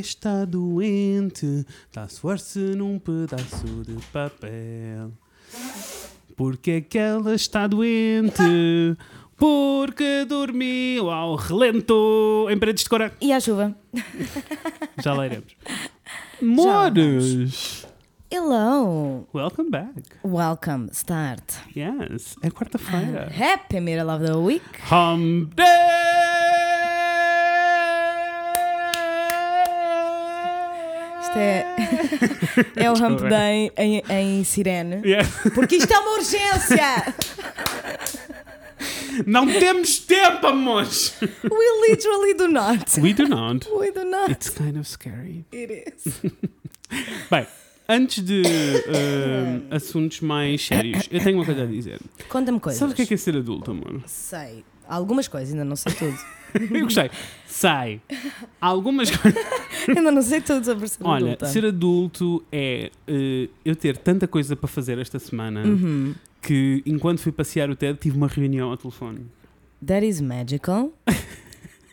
está doente, está a suar-se num pedaço de papel. Porque é que ela está doente? Porque dormiu ao relento em paredes de cora. E à chuva? Já lá iremos. Já Mores! Hello! Welcome back. Welcome, start. Yes, é quarta-feira. Happy Middle of the Week. Hump Day! Isto é, é o Hump Day em, em sirene. Yeah. Porque isto é uma urgência! Não temos tempo, amores! We literally do not. We do not. We do not. It's kind of scary. It is. Bem, antes de eh, assuntos mais sérios, eu tenho uma coisa a dizer. Conta-me coisas. Sabes o que é, que é ser adulto, amor? Sei. Algumas coisas, ainda não sei tudo. Eu gostei. Sai. Algumas coisas. ainda não sei tudo sobre ser Olha, adulta. ser adulto é eh, eu ter tanta coisa para fazer esta semana Uhum. que enquanto fui passear o TED tive uma reunião ao telefone. That is magical.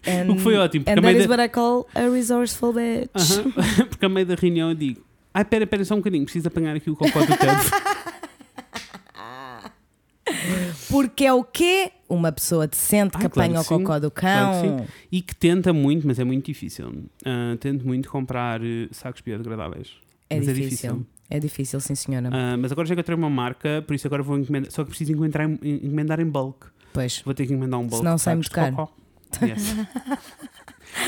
And, O que foi ótimo, And that is da- what I call a resourceful bitch. Aham. Porque a meio da reunião eu digo: Ai, pera, pera, só um bocadinho, preciso apanhar aqui o cocó do TED. Porque é o quê? Uma pessoa decente que Ah, claro apanha que o cocó do Claro que cão. e que tenta muito, mas é muito difícil. Ah, tento muito comprar eh, sacos biodegradáveis. é, mas difícil. é difícil. sim senhora. Ah, mas agora já encontrei uma marca, por isso agora vou encomendar. Só que preciso encomendar, em- encomendar em bulk. Pois. Vou ter que encomendar um bulk. Senão sai muito caro. cocó. Yes.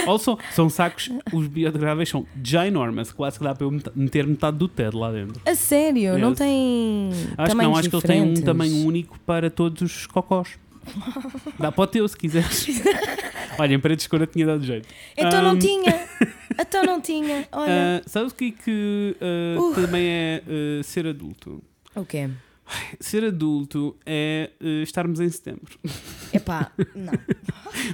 Also, são sacos, os biodegradáveis são ginormous, quase que dá para eu met- meter metade do TED lá dentro. A sério? Não tem. Acho que não, acho que eles têm um diferentes? tamanho único para todos os cocós. Dá para o teu se quiseres. Olha, em paredes de cor eu tinha dado jeito. Então não Ahm. tinha. Então não tinha. Olha. Ah, sabes o que, é que ah, Uh. também é ah, ser adulto? O quê? Ser adulto é ah, estarmos em setembro. Epá, não.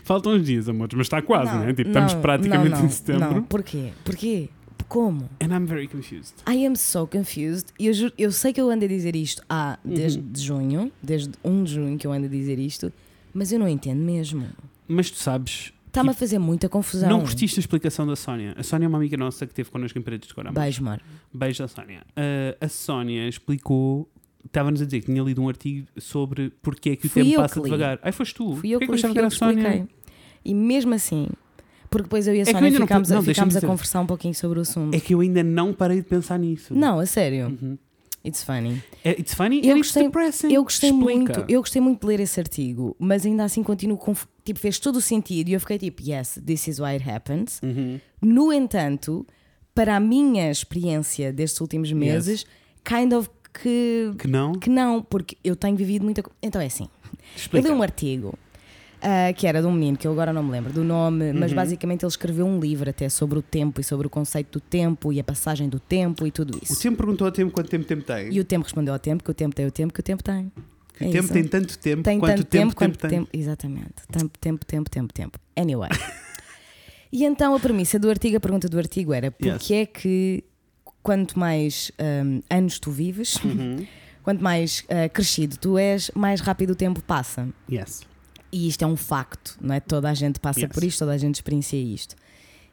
Faltam uns dias, amores, mas está quase, não, né? Tipo, não, estamos praticamente não, não, em setembro. Não, porquê? Porquê? Como? And I'm very confused. I am so confused. E Eu, juro- eu sei que eu ando a dizer isto há Uhum. desde junho, desde 1 de junho que eu ando a dizer isto, mas eu não entendo mesmo. Mas tu sabes, Está-me a fazer muita confusão. não curtiste a explicação da Sónia. A Sónia é uma amiga nossa que teve connosco em paredes de cor. amor. Beijo, Mar. Beijo da Sónia. Ah, a Sónia explicou, estava-nos a dizer que tinha lido um artigo sobre porque é que o Fui tempo eu passa que li. devagar. Ai, foste tu. Fui eu Porquê que, li, achava fui eu que expliquei. E mesmo assim, porque depois eu e a É que Sónia não ficámos, pude- a, não, ficámos a conversar um pouquinho sobre o assunto. É que eu ainda não parei de pensar nisso. Não, a sério. Uhum. It's funny. É, It's funny Eu and it's gostei- depressing. Eu gostei Explica. muito, eu gostei muito de ler esse artigo, mas ainda assim continuo conf... tipo, fez todo o sentido e eu fiquei tipo, yes, this is why it happens. Uhum. No entanto, para a minha experiência destes últimos meses, kind of que, Que não? que não, porque eu tenho vivido muita Então é assim, eu Explica. li um artigo ah, que era de um menino que eu agora não me lembro do nome, mas Uhum. basicamente ele escreveu um livro até sobre o tempo e sobre o conceito do tempo e a passagem do tempo e tudo O isso. tempo perguntou ao tempo quanto tempo tempo tem. E o tempo respondeu ao tempo, que o tempo tem o tempo que o tempo tem. Que é o tempo isso. tem tanto tempo Tem quanto tanto o tempo, tempo quanto tem. tempo. Exatamente. Tempo, tempo, tempo, tempo, tempo. Anyway. e então a premissa do artigo, a pergunta do artigo era: porque é que quanto mais hum, anos tu vives, Uhum. quanto mais ah, crescido tu és, mais rápido o tempo passa. Yes. E isto é um facto, não é? Toda a gente passa Yes. por isto, toda a gente experiencia isto.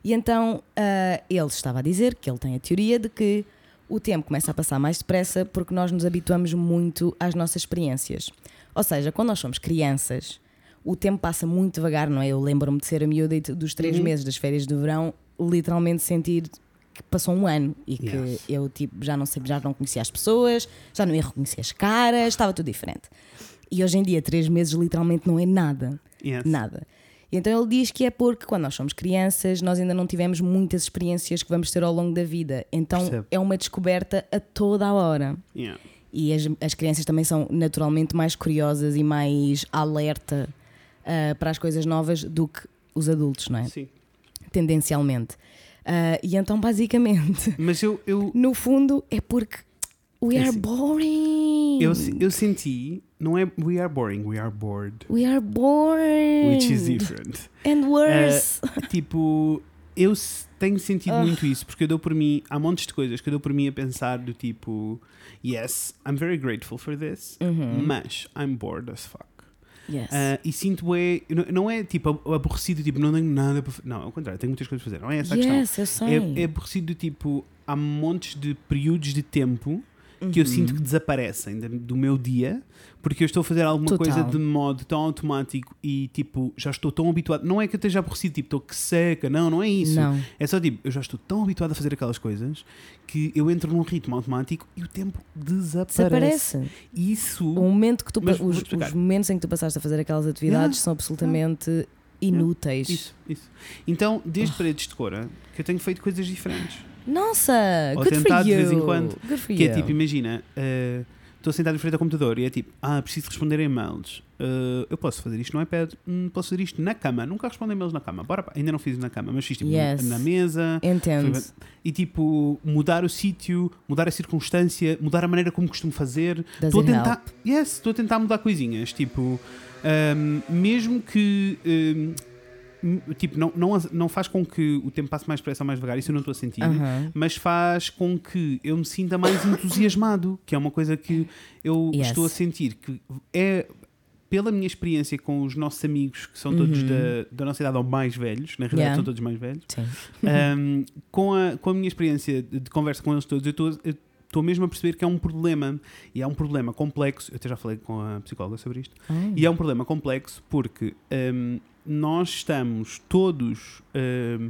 E então ah, ele estava a dizer que ele tem a teoria de que o tempo começa a passar mais depressa porque nós nos habituamos muito às nossas experiências. Ou seja, quando nós somos crianças, o tempo passa muito devagar, não é? Eu lembro-me de ser a miúda dos três Uhum. meses das férias de verão, literalmente sentir que passou um ano e que Yes. eu tipo, já não sei, já não conhecia as pessoas, já não ia reconhecer as caras, estava tudo diferente. E hoje em dia, três meses literalmente não é nada. Yes. Nada. E então ele diz que é porque quando nós somos crianças, nós ainda não tivemos muitas experiências que vamos ter ao longo da vida. Então Percebo. é uma descoberta a toda a hora. Yeah. E as, as crianças também são naturalmente mais curiosas e mais alerta ah, para as coisas novas do que os adultos, não é? Sim. Tendencialmente. Ah, e então, basicamente, Mas eu, eu, no fundo, é porque we É are assim. boring. eu, eu senti, não é we are boring, we are bored. We are boring. Which is different. And worse. tipo, eu tenho sentido Ah. muito isso, porque eu dou por mim, há montes de coisas que eu dou por mim a pensar do tipo, yes, I'm very grateful for this, Uhum. mas I'm bored as fuck. Yes. Ah, e sinto é, não- é tipo aborrecido, tipo, não tenho nada para fazer. Não, ao contrário, tenho muitas coisas para fazer. Não é essa a questão. yes, eu sei. É, é aborrecido, tipo, há montes de períodos de tempo que eu Uhum. sinto que desaparecem do meu dia porque eu estou a fazer alguma Total. coisa de modo tão automático e tipo já estou tão habituado. Não é que eu esteja aborrecido, tipo, estou que seca, não, não é isso. Não. É só tipo, eu já estou tão habituado a fazer aquelas coisas que eu entro num ritmo automático e o tempo desaparece. Desaparece. Isso. O momento que tu, Mas os, os momentos em que tu passaste a fazer aquelas atividades Yeah. são absolutamente inúteis. Isso, isso. Então, desde paredes de cora, que eu tenho feito coisas diferentes. Nossa, Ou good for de you. vez em quando. Good for Que you. é tipo, imagina, eh, estou sentado em frente ao computador e é tipo, ah, preciso responder e-mails. Eh, eu posso fazer isto no iPad, Hum, posso fazer isto na cama. Nunca respondo e-mails na cama. Bora, pá. ainda não fiz na cama, mas fiz tipo Yes. na mesa. Entendo. E tipo, mudar o sítio, mudar a circunstância, mudar a maneira como costumo fazer. Estou a tentar, yes, estou a tentar mudar coisinhas, tipo, ahm, mesmo que ahm, m- tipo, não, não, não faz com que o tempo passe mais depressa ou mais devagar, isso eu não estou a sentir. Mas faz com que eu me sinta mais entusiasmado, que é uma coisa que eu Yes. estou a sentir que é pela minha experiência com os nossos amigos que são todos Uhum. da, da nossa idade ou mais velhos, na realidade Yeah. são todos mais velhos, um, com, a, com a minha experiência de, conversa com eles todos, eu estou- estou mesmo a perceber que é um problema, e é um problema complexo. Eu até já falei com a psicóloga sobre isto, e é um problema complexo porque um, nós estamos todos, um,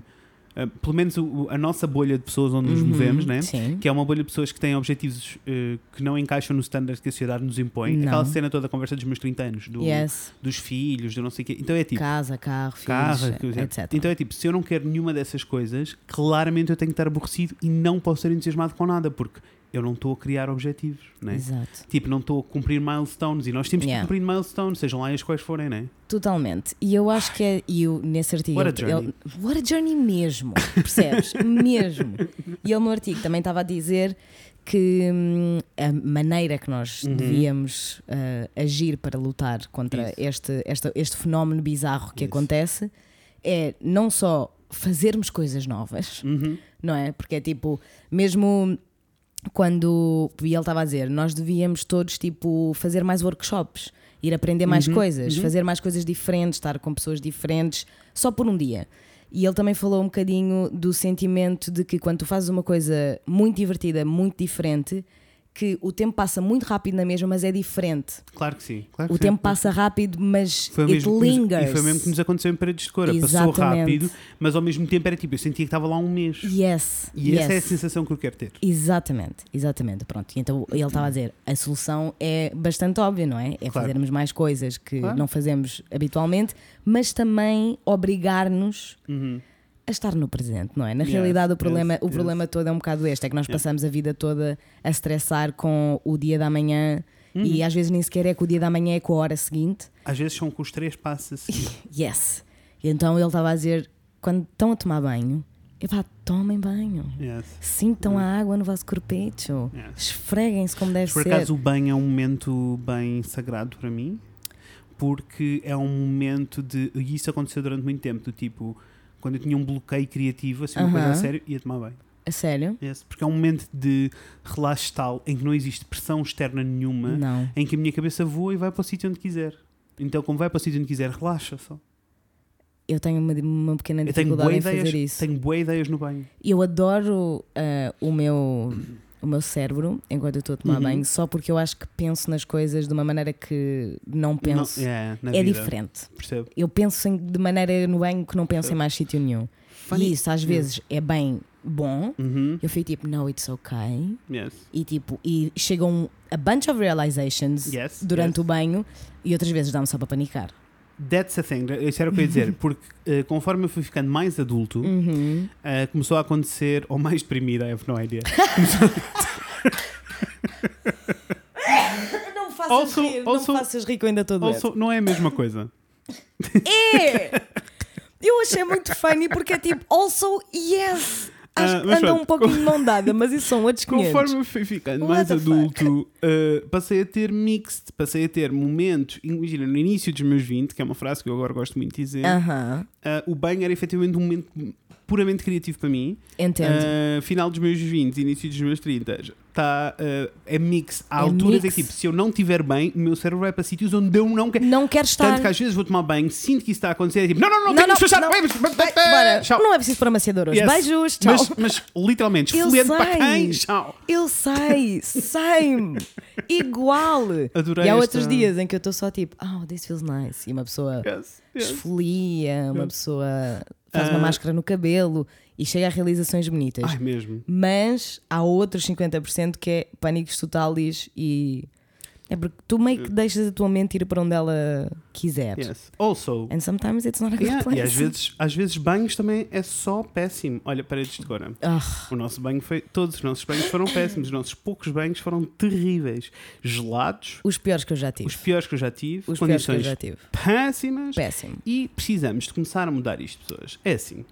uh, pelo menos o- a nossa bolha de pessoas onde nos Uhum. movemos, né? Sim. que é uma bolha de pessoas que têm objetivos uh, que não encaixam no standard que a sociedade nos impõe. Não. Aquela cena toda, a conversa dos meus 30 anos, do- Yes. dos filhos, do não sei o quê. Então é tipo. Casa, carro, filhos, Carro, dizer, etc. Então é tipo, se eu não quero nenhuma dessas coisas, claramente eu tenho que estar aborrecido e não posso ser entusiasmado com nada, porque eu não estou a criar objetivos, né? Exato. Tipo, não estou a cumprir milestones e nós temos Yeah. que cumprir milestones, sejam lá as quais forem, né? Totalmente. E eu acho que é. E eu, nesse artigo. What a journey. ele- what a journey mesmo. Percebes? mesmo. E ele no artigo também estava a dizer que hum, a maneira que nós Uhum. devíamos ah, agir para lutar contra Isso. este, este, este fenómeno bizarro que Isso. acontece é não só fazermos coisas novas, Uhum. não é? Porque é tipo, mesmo quando e ele estava a dizer, nós devíamos todos tipo fazer mais workshops, ir aprender mais Uhum, coisas, uhum. fazer mais coisas diferentes, estar com pessoas diferentes, só por um dia. E ele também falou um bocadinho do sentimento de que quando tu fazes uma coisa muito divertida, muito diferente, que o tempo passa muito rápido na mesma, mas é diferente. Claro que sim. Claro que O sim. tempo passa rápido, mas Foi it mesmo que nos- lingers. e foi o mesmo que nos aconteceu em Paredes de Cora. Passou rápido, mas ao mesmo tempo era tipo, eu sentia que estava lá um mês. Yes. E yes. essa é a sensação que eu quero ter. Exatamente, exatamente. Pronto, e então ele estava a dizer: a solução é bastante óbvia, não é? É Claro. fazermos mais coisas que Claro. não fazemos habitualmente, mas também obrigar-nos Uhum. A estar no presente, não é? Na Yes, realidade, o yes, problema, o yes. problema todo é um bocado este: é que nós Yeah. passamos a vida toda a estressar com o dia da manhã Uhum. e às vezes nem sequer é com o dia da manhã, é com a hora seguinte. Às vezes são com os três passos. Yes. E então ele estava a dizer: quando estão a tomar banho, epá, tomem banho. Yes. Sintam a água no vosso corpecho. Yes. Esfreguem-se como deve Por ser. acaso o banho é um momento bem sagrado para mim, porque é um momento de. E isso aconteceu durante muito tempo, do tipo, quando eu tinha um bloqueio criativo, assim, uma coisa a sério, ia tomar banho. A sério? Yes. Porque é um momento de relaxo tal em que não existe pressão externa nenhuma, Não. em que a minha cabeça voa e vai para o sítio onde quiser. Então, como vai para o sítio onde quiser, relaxa só. Eu tenho uma, uma pequena Eu tenho dificuldade em fazer ideias, isso. tenho boas ideias no banho. Eu adoro ah, o, meu, o meu cérebro enquanto eu estou a tomar Uhum. banho, só porque eu acho que penso nas coisas de uma maneira que não penso. Não, é, é diferente. Percebo. Eu penso em- de maneira no banho que não penso em Percebo. mais sítio nenhum. Funny- E isso às vezes é bem bom. Uhum. Eu fico tipo, no, it's okay. Yes. E tipo, e chegam a bunch of realizations Yes. durante yes. o banho e outras vezes dá-me só para panicar. That's a thing. Isso era o que eu ia dizer. Porque eh, conforme eu fui ficando mais adulto, Uhum. eh, começou a acontecer, ou mais deprimida, I have no idea. Não me faças Also- rir, also- não me faças rir que eu ainda doente. Also, não é a mesma coisa. É! Eu achei muito funny porque é tipo, also, yes! Acho Ah, que mas anda pronto. um pouco de mão dada, mas isso são outros 500. Conforme eu fui ficando What mais adulto, eh, passei a ter mixed, passei a ter momentos. Imagina, no início dos meus 20, que é uma frase que eu agora gosto muito de dizer, Aham. Ah, o banho era efetivamente um momento puramente criativo para mim. Entendo. Ah, final dos meus 20, início dos meus 30, tá, ah, é mix. Há É alturas mix. é que, tipo, se eu não estiver bem, o meu cérebro vai para sítios onde eu não quero. não quero estar. Tanto que às vezes vou tomar banho, sinto que isso está a acontecer, é tipo, não, não, não, Não, tenho que bora. tchau. Não é preciso para maciador hoje. Yes. Beijos, tchau. Mas, mas literalmente, Eu esfoliante para quem? Tchau. Eu sei, same, igual. Adorei e há esta- outros dias em que eu estou só tipo, oh, this feels nice. E uma pessoa yes. Esfolia, uma pessoa faz uma Ah. máscara no cabelo e chega a realizações bonitas. Ai, mesmo. Mas há outros 50% que é pânicos totais e. É porque tu meio que deixas a tua mente ir para onde ela quiser. Yes. Also, And sometimes it's not a good yeah, place. e às vezes, às vezes banhos também é só péssimo. Olha, paredes de cora. O nosso banho foi. Todos os nossos banhos foram péssimos. Os nossos poucos banhos foram terríveis. Gelados, os piores que eu já tive. os piores que eu já tive, Os piores que eu condições já tive. péssimas. Péssimo. E precisamos de começar a mudar isto, pessoas. É assim.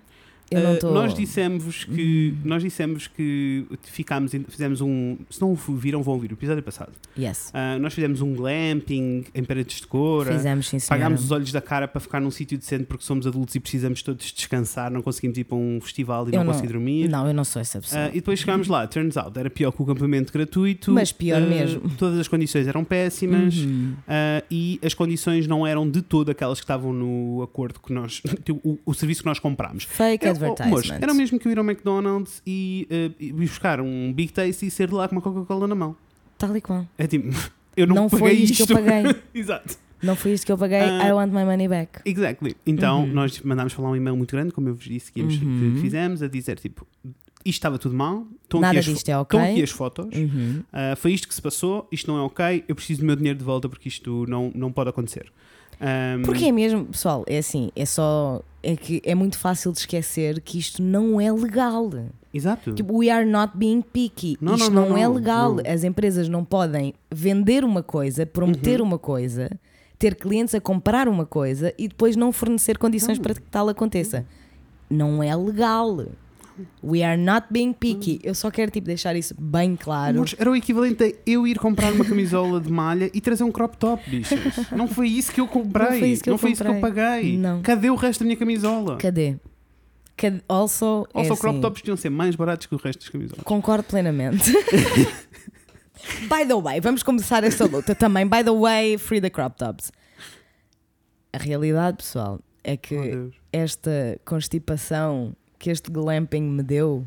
Eu não Uh, nós dissemos que nós dissemos que ficámos fizemos um se não viram vão ouvir o episódio passado Yes. Uh, nós fizemos um glamping em paredes de cora Fizemos, sim, senhora. pagámos os olhos da cara para ficar num sítio decente porque somos adultos e precisamos todos descansar não conseguimos ir para um festival e Eu não, não- conseguir dormir Não, eu não sou essa pessoa. Uh, e depois chegámos lá, turns out, era pior que o acampamento gratuito. Mas pior mesmo. Todas as condições eram péssimas Uhum. uh, e as condições não eram de todo aquelas que estavam no acordo que nós, o, o serviço que nós comprámos. Fake É, oh, moço, era mesmo que eu ir ao McDonald's e, uh, e buscar um Big Taste e sair de lá com uma Coca-Cola na mão. Tal e qual. É tipo, eu não, Não paguei foi isto que eu paguei. Exato. Não foi isto que eu paguei. Ah. I want my money back. Exactly. Então Uhum. nós mandámos falar um e-mail muito grande, como eu vos disse que, íamos- que Uhum. fizemos, a dizer tipo, isto estava tudo mal, estão Nada aqui, as, é fo- ok. estão aqui as fotos. Uhum. Uh, foi isto que se passou, isto não é ok, eu preciso do meu dinheiro de volta porque isto não, não pode acontecer. Um, Porque é mesmo, pessoal, é assim, é só. É que é muito fácil de esquecer que isto não é legal. Exato. Tipo, we are not being picky. Não, isto não, não, não, é não, legal. não. As empresas não podem vender uma coisa, prometer Uhum. uma coisa, ter clientes a comprar uma coisa e depois não fornecer condições para que tal aconteça. Não é legal. We are not being picky. Eu só quero tipo, deixar isso bem claro. Amores, era o equivalente a eu ir comprar uma camisola de malha e trazer um crop top, bichos. Não foi isso que eu comprei. Não foi isso que eu comprei. paguei. Não. Cadê o resto da minha camisola? Cadê? Cadê? Also, é Also, crop assim, tops deviam ser mais baratos que o resto das camisolas. Concordo plenamente. By the way, vamos começar esta luta também. By the way, free the crop tops. A realidade, pessoal, é que Oh, esta constipação que este glamping me deu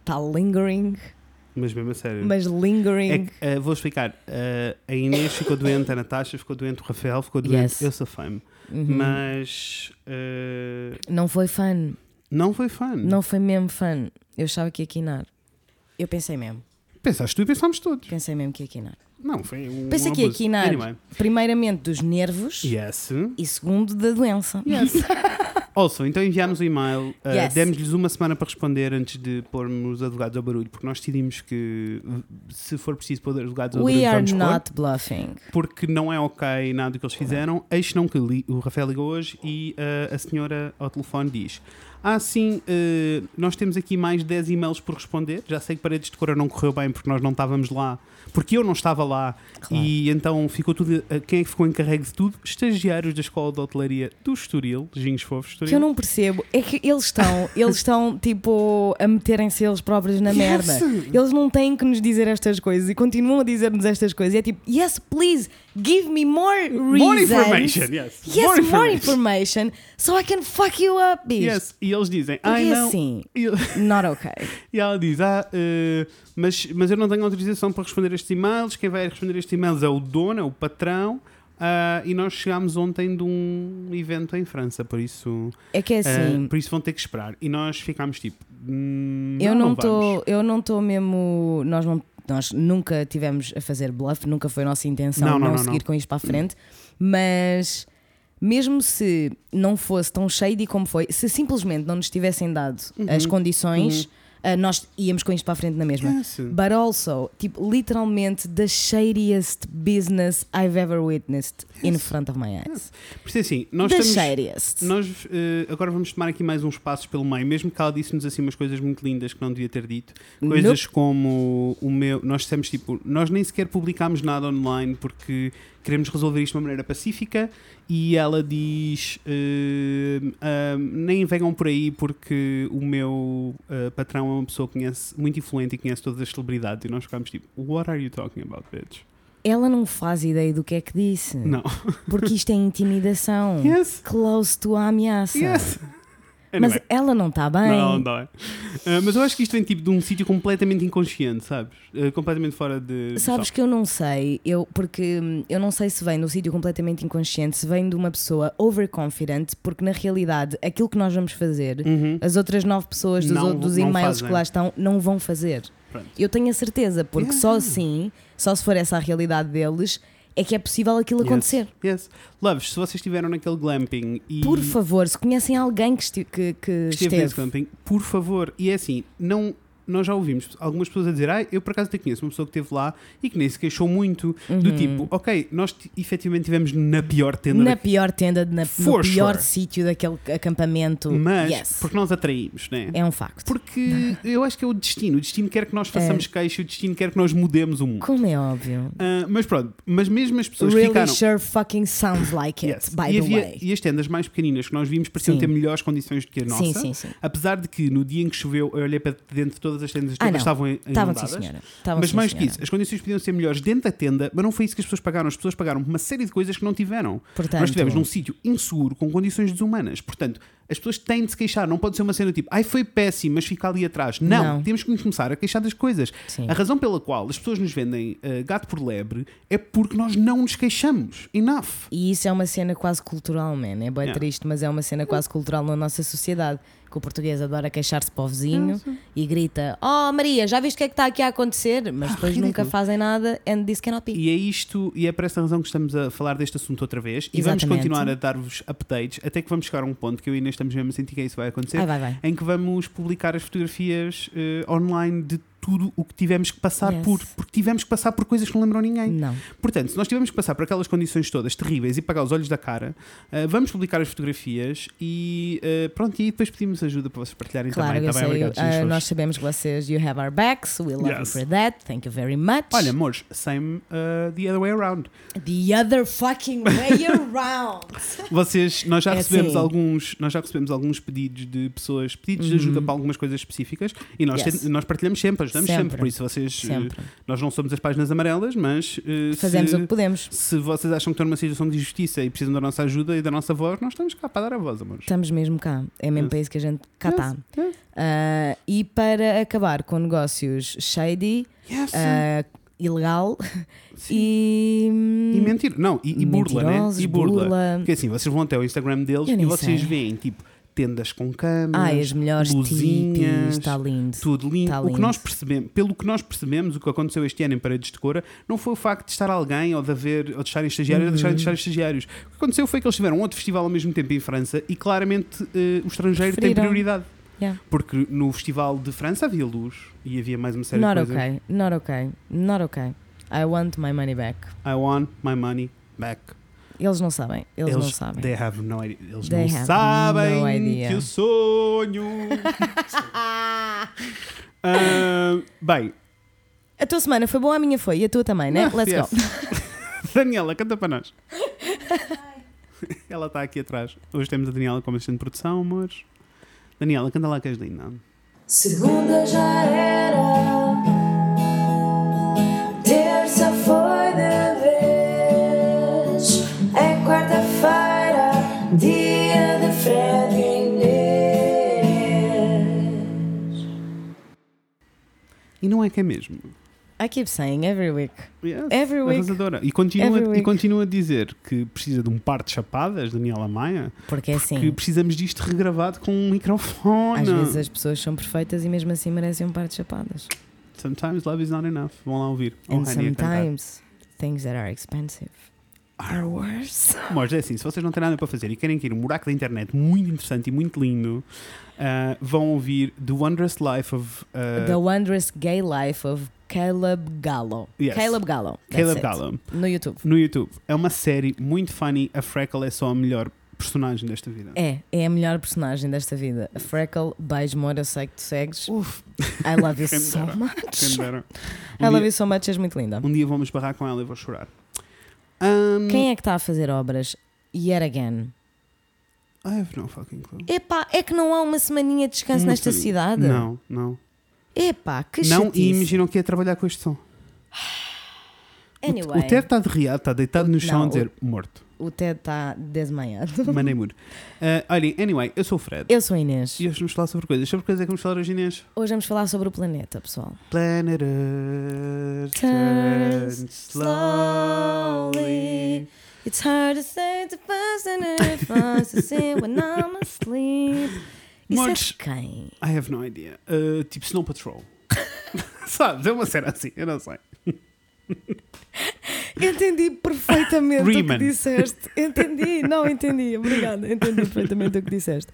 está lingering, Mas mesmo a sério. mas É lingering. que, eh, vou explicar. Eh, a Inês ficou doente, a Natasha ficou doente, o Rafael ficou doente, Yes. eu sou fã. Uhum. Mas eh, Não foi fun, não foi fã. não foi mesmo fun. Eu achava que ia quinar. Eu pensei mesmo, Pensaste tu e pensámos todos. pensei mesmo que ia quinar. Não, foi um. Pensei que ia quinar. Anyway. Primeiramente dos nervos Yes. e segundo da doença. Yes. Also, então enviámos o e-mail, uh, Yes. demos-lhes uma semana para responder antes de pormos advogados ao barulho, porque nós decidimos que se for preciso pôr advogados ao We barulho, are vamos pôr, not bluffing. porque não é ok nada do que eles fizeram. Eis não que li- o Rafael ligou hoje e uh, a senhora ao telefone diz: Ah, sim, uh, nós temos aqui mais 10 e-mails por responder. Já sei que Paredes de Cora não correu bem porque nós não estávamos lá, porque eu não estava lá Claro. e então ficou tudo. uh, quem é que ficou encarregue de tudo? Estagiários da Escola de Hotelaria do Estoril, Ginhos Fofos, Estoril. que eu não percebo é que eles estão, eles estão tipo a meterem-se eles próprios na merda. Eles não têm que nos dizer estas coisas e continuam a dizer-nos estas coisas. E é tipo, yes, please, give me more reasons. More information, yes. Yes, more information. so I can fuck you up, bitch. Yes. E eles dizem, ai não. assim, not okay. e ela diz, ah, eh, mas, mas eu não tenho autorização para responder estes e-mails. Quem vai responder estes e-mails é o dono, é o patrão. Ah, e nós chegámos ontem de um evento em França, por isso, É que é assim, ah, por isso vão ter que esperar. E nós ficámos tipo, hum, eu não estou, eu não estou mesmo, nós não nós nunca tivemos a fazer bluff, nunca foi a nossa intenção Não, não, não, seguir com isto para a frente, mas mesmo se não fosse tão shady como foi, se simplesmente não nos tivessem dado Uhum, as condições, ah, nós íamos com isto para a frente na mesma. Yes. But also, tipo, literalmente the shadiest business I've ever witnessed in front of my eyes. Por isso é assim, nós the estamos. shadiest. Nós eh, agora vamos tomar aqui mais uns passos pelo meio, mesmo que ela disse-nos assim umas coisas muito lindas que não devia ter dito. Coisas como o meu. Nós dissemos tipo, nós nem sequer publicámos nada online porque queremos resolver isto de uma maneira pacífica e ela diz eh, ah, nem venham por aí porque o meu eh, patrão é uma pessoa que conhece muito influente e conhece todas as celebridades e nós ficámos tipo, what are you talking about, bitch? Ela não faz ideia do que é que disse. Não. Porque isto é intimidação. Yes. Close to a ameaça. Yes. Mas Anyway. ela não está bem. Não, não é. Ah, mas eu acho que isto vem tipo de um sítio completamente inconsciente, sabes? Ah, completamente fora de. Sabes que eu não sei, eu, porque hum, eu não sei se vem de um sítio completamente inconsciente, se vem de uma pessoa overconfident, porque na realidade aquilo que nós vamos fazer, Uhum. as outras nove pessoas dos, Não- dos e-mails que lá estão não vão fazer. Pronto. Eu tenho a certeza, porque Yeah. só assim, só se for essa a realidade deles, é que é possível aquilo Yes. acontecer. Yes. Loves, se vocês estiveram naquele glamping e. Por favor, se conhecem alguém que, que que esteve esteve, nesse glamping, por favor. E é assim, não. Nós já ouvimos algumas pessoas a dizer, ah, eu por acaso até conheço uma pessoa que esteve lá e que nem se queixou muito, do Uhum. tipo, ok, nós efetivamente estivemos na pior tenda na da- pior tenda, na, no pior sure. sítio daquele acampamento, mas yes, porque nós atraímos, né? é um facto. Porque eu acho que é o destino. O destino quer que nós façamos queixa, o destino quer que nós mudemos o mundo. Como é óbvio. Ah, mas pronto, mas mesmo as pessoas Really ficaram. sure fucking sounds like it, Yes. by e, the havia- way. e as tendas mais pequeninas que nós vimos pareciam Sim. ter melhores condições do que a nossa. Sim, sim, sim. Apesar de que no dia em que choveu, eu olhei para dentro de todas as tendas Ah, estavam em- Estavam inundadas. sim, senhora. Estavam, Mas sim, mais que senhora. isso, as condições podiam ser melhores dentro da tenda, mas não foi isso que as pessoas pagaram. As pessoas pagaram uma série de coisas que não tiveram. Portanto, Nós estivemos num sítio inseguro, com condições desumanas. Portanto, as pessoas têm de se queixar. Não pode ser uma cena tipo, ai, foi péssimo, mas fica ali atrás. Não, Não. temos que nos começar a queixar das coisas. Sim. A razão pela qual as pessoas nos vendem eh, gato por lebre é porque nós não nos queixamos. Enough. E isso é uma cena quase cultural, man. É bem Yeah. triste, mas é uma cena quase cultural na nossa sociedade. Que o português adora queixar-se para o vizinho e grita: Oh Maria, já viste o que é que está aqui a acontecer? Mas Ah, depois ridículo. nunca fazem nada and this cannot be. E é isto, e é por esta razão que estamos a falar deste assunto outra vez. E vamos Exatamente. continuar a dar-vos updates até que vamos chegar a um ponto que eu e estamos mesmo a sentir que isso vai acontecer. Ai, vai, vai. em que vamos publicar as fotografias eh, online de tudo o que tivemos que passar Yes. por. Porque tivemos que passar por coisas que não lembram ninguém. Não. Portanto, se nós tivemos que passar por aquelas condições todas terríveis e pagar os olhos da cara, eh, vamos publicar as fotografias e eh, pronto, e depois pedimos ajuda para vocês partilharem Claro, também. Tá bem? Jesus. nós sabemos que vocês, you have our backs, we love you Yes. for that, thank you very much. Olha, amores, same uh, the other way around. The other fucking way around. Vocês, nós já É recebemos assim. alguns, nós já recebemos alguns pedidos de pessoas, pedidos de ajuda para algumas coisas específicas e nós, Uhum. Yes. nós partilhamos sempre, ajudamos sempre. Sempre. Por isso vocês, eh, Sempre. nós não somos as páginas amarelas, mas eh, Fazemos se, o que podemos. se vocês acham que estão numa situação de injustiça e precisam da nossa ajuda e da nossa voz, nós estamos cá para dar a voz, amores. Estamos mesmo cá. É mesmo Yes. para isso que a gente cá Yes, está. yes. Ah, e para acabar com negócios shady, ah, ilegal Sim. e. E mentira, não, e, e burla, né? E burla. burla. Porque assim, vocês vão até o Instagram deles e vocês sei. veem tipo tendas com camas, Ai, as melhores luzinhas, está lindo. tudo lindo. Tá O que lindo. nós percebemos, pelo que nós percebemos, o que aconteceu este ano em Paredes de Cora, não foi o facto de estar alguém ou de haver ou de estarem estagiários ou de deixarem de Uhum. estar estagiários. O que aconteceu foi que eles tiveram outro festival ao mesmo tempo em França e claramente eh, o estrangeiro tem Preferiram. prioridade. Yeah. Porque no festival de França havia luz e havia mais uma série Not de coisas. okay, not okay, not okay. I want my money back. I want my money back. Eles não sabem, eles, não sabem. They have no idea. Eles They não have sabem no idea. que eu sonho. Ah, bem, A tua semana foi boa, a minha foi, e a tua também, né? Ah, Let's yes. go. Daniela, canta para nós. Ela está aqui atrás. Hoje temos a Daniela como assistente de produção, amores. Daniela, canta lá que és linda. Segunda já era, dia de Fred e Inês. E não é que é mesmo. I keep saying every week. Yes, Every week. arrasadora. E continua, Every e week. continua a dizer que precisa de um par de chapadas, Daniela Maia, Porque é assim, que precisamos disto regravado com um microfone. às vezes as pessoas são perfeitas e mesmo assim merecem um par de chapadas. Sometimes love is not enough. Vão lá ouvir. And Oh, sometimes things that are expensive are worse. Mas é assim, se vocês não têm nada para fazer e querem ir um buraco da internet muito interessante e muito lindo, ah, vão ouvir The Wondrous Life of ah, The Wondrous Gay Life of Caleb Gallo. Yes. Caleb Gallo. Caleb. Gallo No YouTube. no YouTube. É uma série muito funny. A Freckle é só a melhor personagem desta vida. É, é a melhor personagem desta vida. A Freckle, beijo, amor, eu sei que tu segues. Uf, I love you so much. I love you so much, és muito linda. um dia vou-me esbarrar com ela e vou chorar. Um, Quem é que está a fazer obras? Yet again. I have no fucking clue. Epá, é que não há uma semaninha de descanso Uma nesta semaninha. cidade? Não, não. Epá, que não, e chatice. imaginam que ia trabalhar com este som. O- Anyway, O Ted está de riado, está deitado no chão Não, a dizer morto. O Ted está desmaiado. Mandei muro. Uh, olhem, anyway, eu sou o Fred. Eu sou a Inês. E hoje vamos falar sobre coisas. Sobre coisas é que vamos falar hoje, Inês? Hoje vamos falar sobre o planeta, pessoal. Planet Earth Turns slowly. It's hard to say the it wants to see when I'm asleep. Isso é quem? I have no idea. Uh, tipo Snow Patrol. Sabes? É uma cena assim, eu não sei. Entendi perfeitamente o Riemann. que disseste. Entendi, não entendi. Obrigada, entendi perfeitamente o que disseste.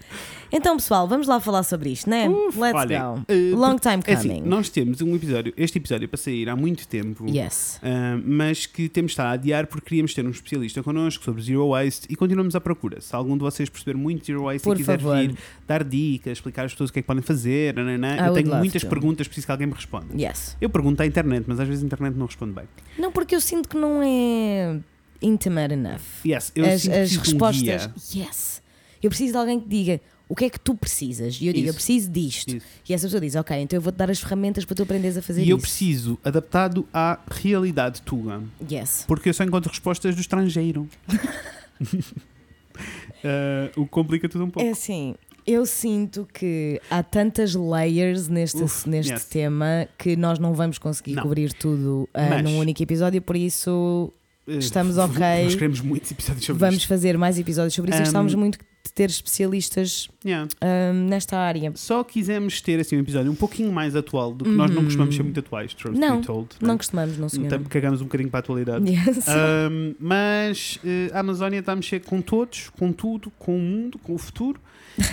Então, pessoal, vamos lá falar sobre isto, né? Uf, Let's olhem, go. uh, Long time É assim, coming. nós temos um episódio, este episódio para sair há muito tempo. Yes. Uh, mas que temos estado a adiar porque queríamos ter um especialista connosco sobre Zero Waste e continuamos à procura. Se algum de vocês perceber muito Zero Waste Por e quiser favor. vir dar dicas, explicar às pessoas o que é que podem fazer, nananã, I eu would tenho muitas to. perguntas, preciso que alguém me responda. Yes. Eu pergunto à internet, mas às vezes a internet não responde bem. Não, porque eu sinto que não é intimate enough. Yes, eu as sinto as um respostas. guia. yes. Eu preciso de alguém que diga o que é que tu precisas. E eu digo, eu Isso. preciso disto. Isso. E essa pessoa diz, ok, então eu vou-te dar as ferramentas para tu aprenderes a fazer E eu isso. preciso adaptado à realidade tua. Yes. Porque eu só encontro respostas do estrangeiro. Uh, o que complica tudo um pouco. É assim, eu sinto que há tantas layers neste, Uf, neste yes. tema que nós não vamos conseguir Não. cobrir tudo ah, Mas- num único episódio, por isso Uh, estamos ok. Nós queremos muitos episódios sobre vamos isto. fazer mais episódios sobre isso Um, gostávamos muito de ter especialistas Yeah. ah, nesta área. Só quisemos ter assim, um episódio um pouquinho mais atual do que nós não Uhum. costumamos ser muito atuais, truth Não, be told. Não né? costumamos, não senhora. Tam- Cagamos um bocadinho para a atualidade. Yes. Um, mas eh, a Amazónia está a mexer com todos, com tudo, com o mundo, com o futuro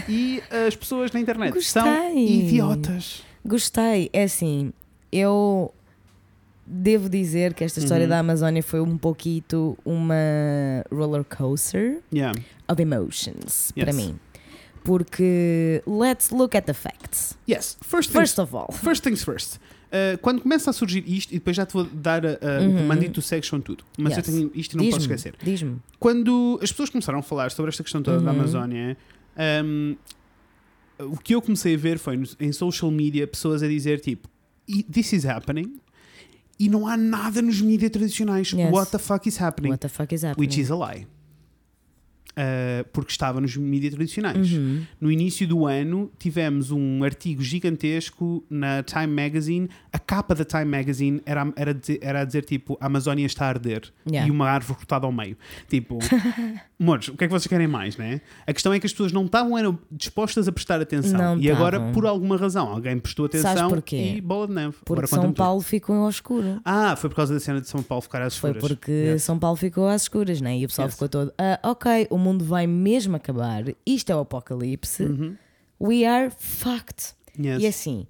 e as pessoas na internet são Gostei. idiotas. Gostei. É assim, eu devo dizer que esta história Uhum. da Amazónia foi um pouquito uma roller coaster Yeah. of emotions para Yes. mim. Porque let's look at the facts. Yes. First things First of all, First things first. Uh, quando começa a surgir isto, e depois já te vou dar uh, uh, o Uhum. e tu segues com tudo, mas Yes. eu tenho isto e não posso esquecer. diz-me. Quando as pessoas começaram a falar sobre esta questão toda da Uhum. Amazónia, um, o que eu comecei a ver foi em social media pessoas a dizer tipo, "I- This is happening, e não há nada nos mídias tradicionais. Yes. What the fuck is happening? What the fuck is happening? Which is a lie. Uh, porque estava nos mídias tradicionais. Uhum. No início do ano tivemos um artigo gigantesco na Time Magazine. A capa da Time Magazine era, era, dizer, era a dizer tipo: a Amazónia está a arder Yeah. e uma árvore cortada ao meio. Tipo, amores, o que é que vocês querem mais, né? A questão é que as pessoas não estavam eram dispostas a prestar atenção. Não e agora, por alguma razão, alguém prestou atenção Sabes porquê? e bola de neve. Porque São conta-me tudo. Paulo ficou ao escuro. Ah, foi por causa da cena de São Paulo ficar às Foi escuras. porque Yes. São Paulo ficou às escuras, né? E o pessoal Yes. ficou todo, ah, ok, o mundo vai mesmo acabar, isto é o apocalipse, Uhum. we are fucked. Yes. E assim,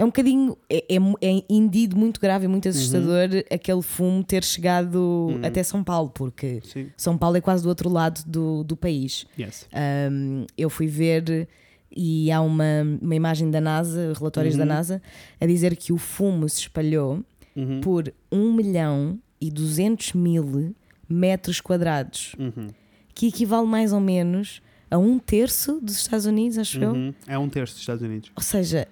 é um bocadinho, é, é, é muito grave e muito Uhum. assustador aquele fumo ter chegado até São Paulo, porque Sim. São Paulo é quase do outro lado do, do país. Yes. Um, eu fui ver e há uma, uma imagem da NASA, relatórios da Uhum. NASA, a dizer que o fumo se espalhou Uhum. por 1 milhão e 200 mil metros quadrados, Uhum. que equivale mais ou menos a um terço dos Estados Unidos, acho eu. Uhum. É um terço dos Estados Unidos. Ou seja,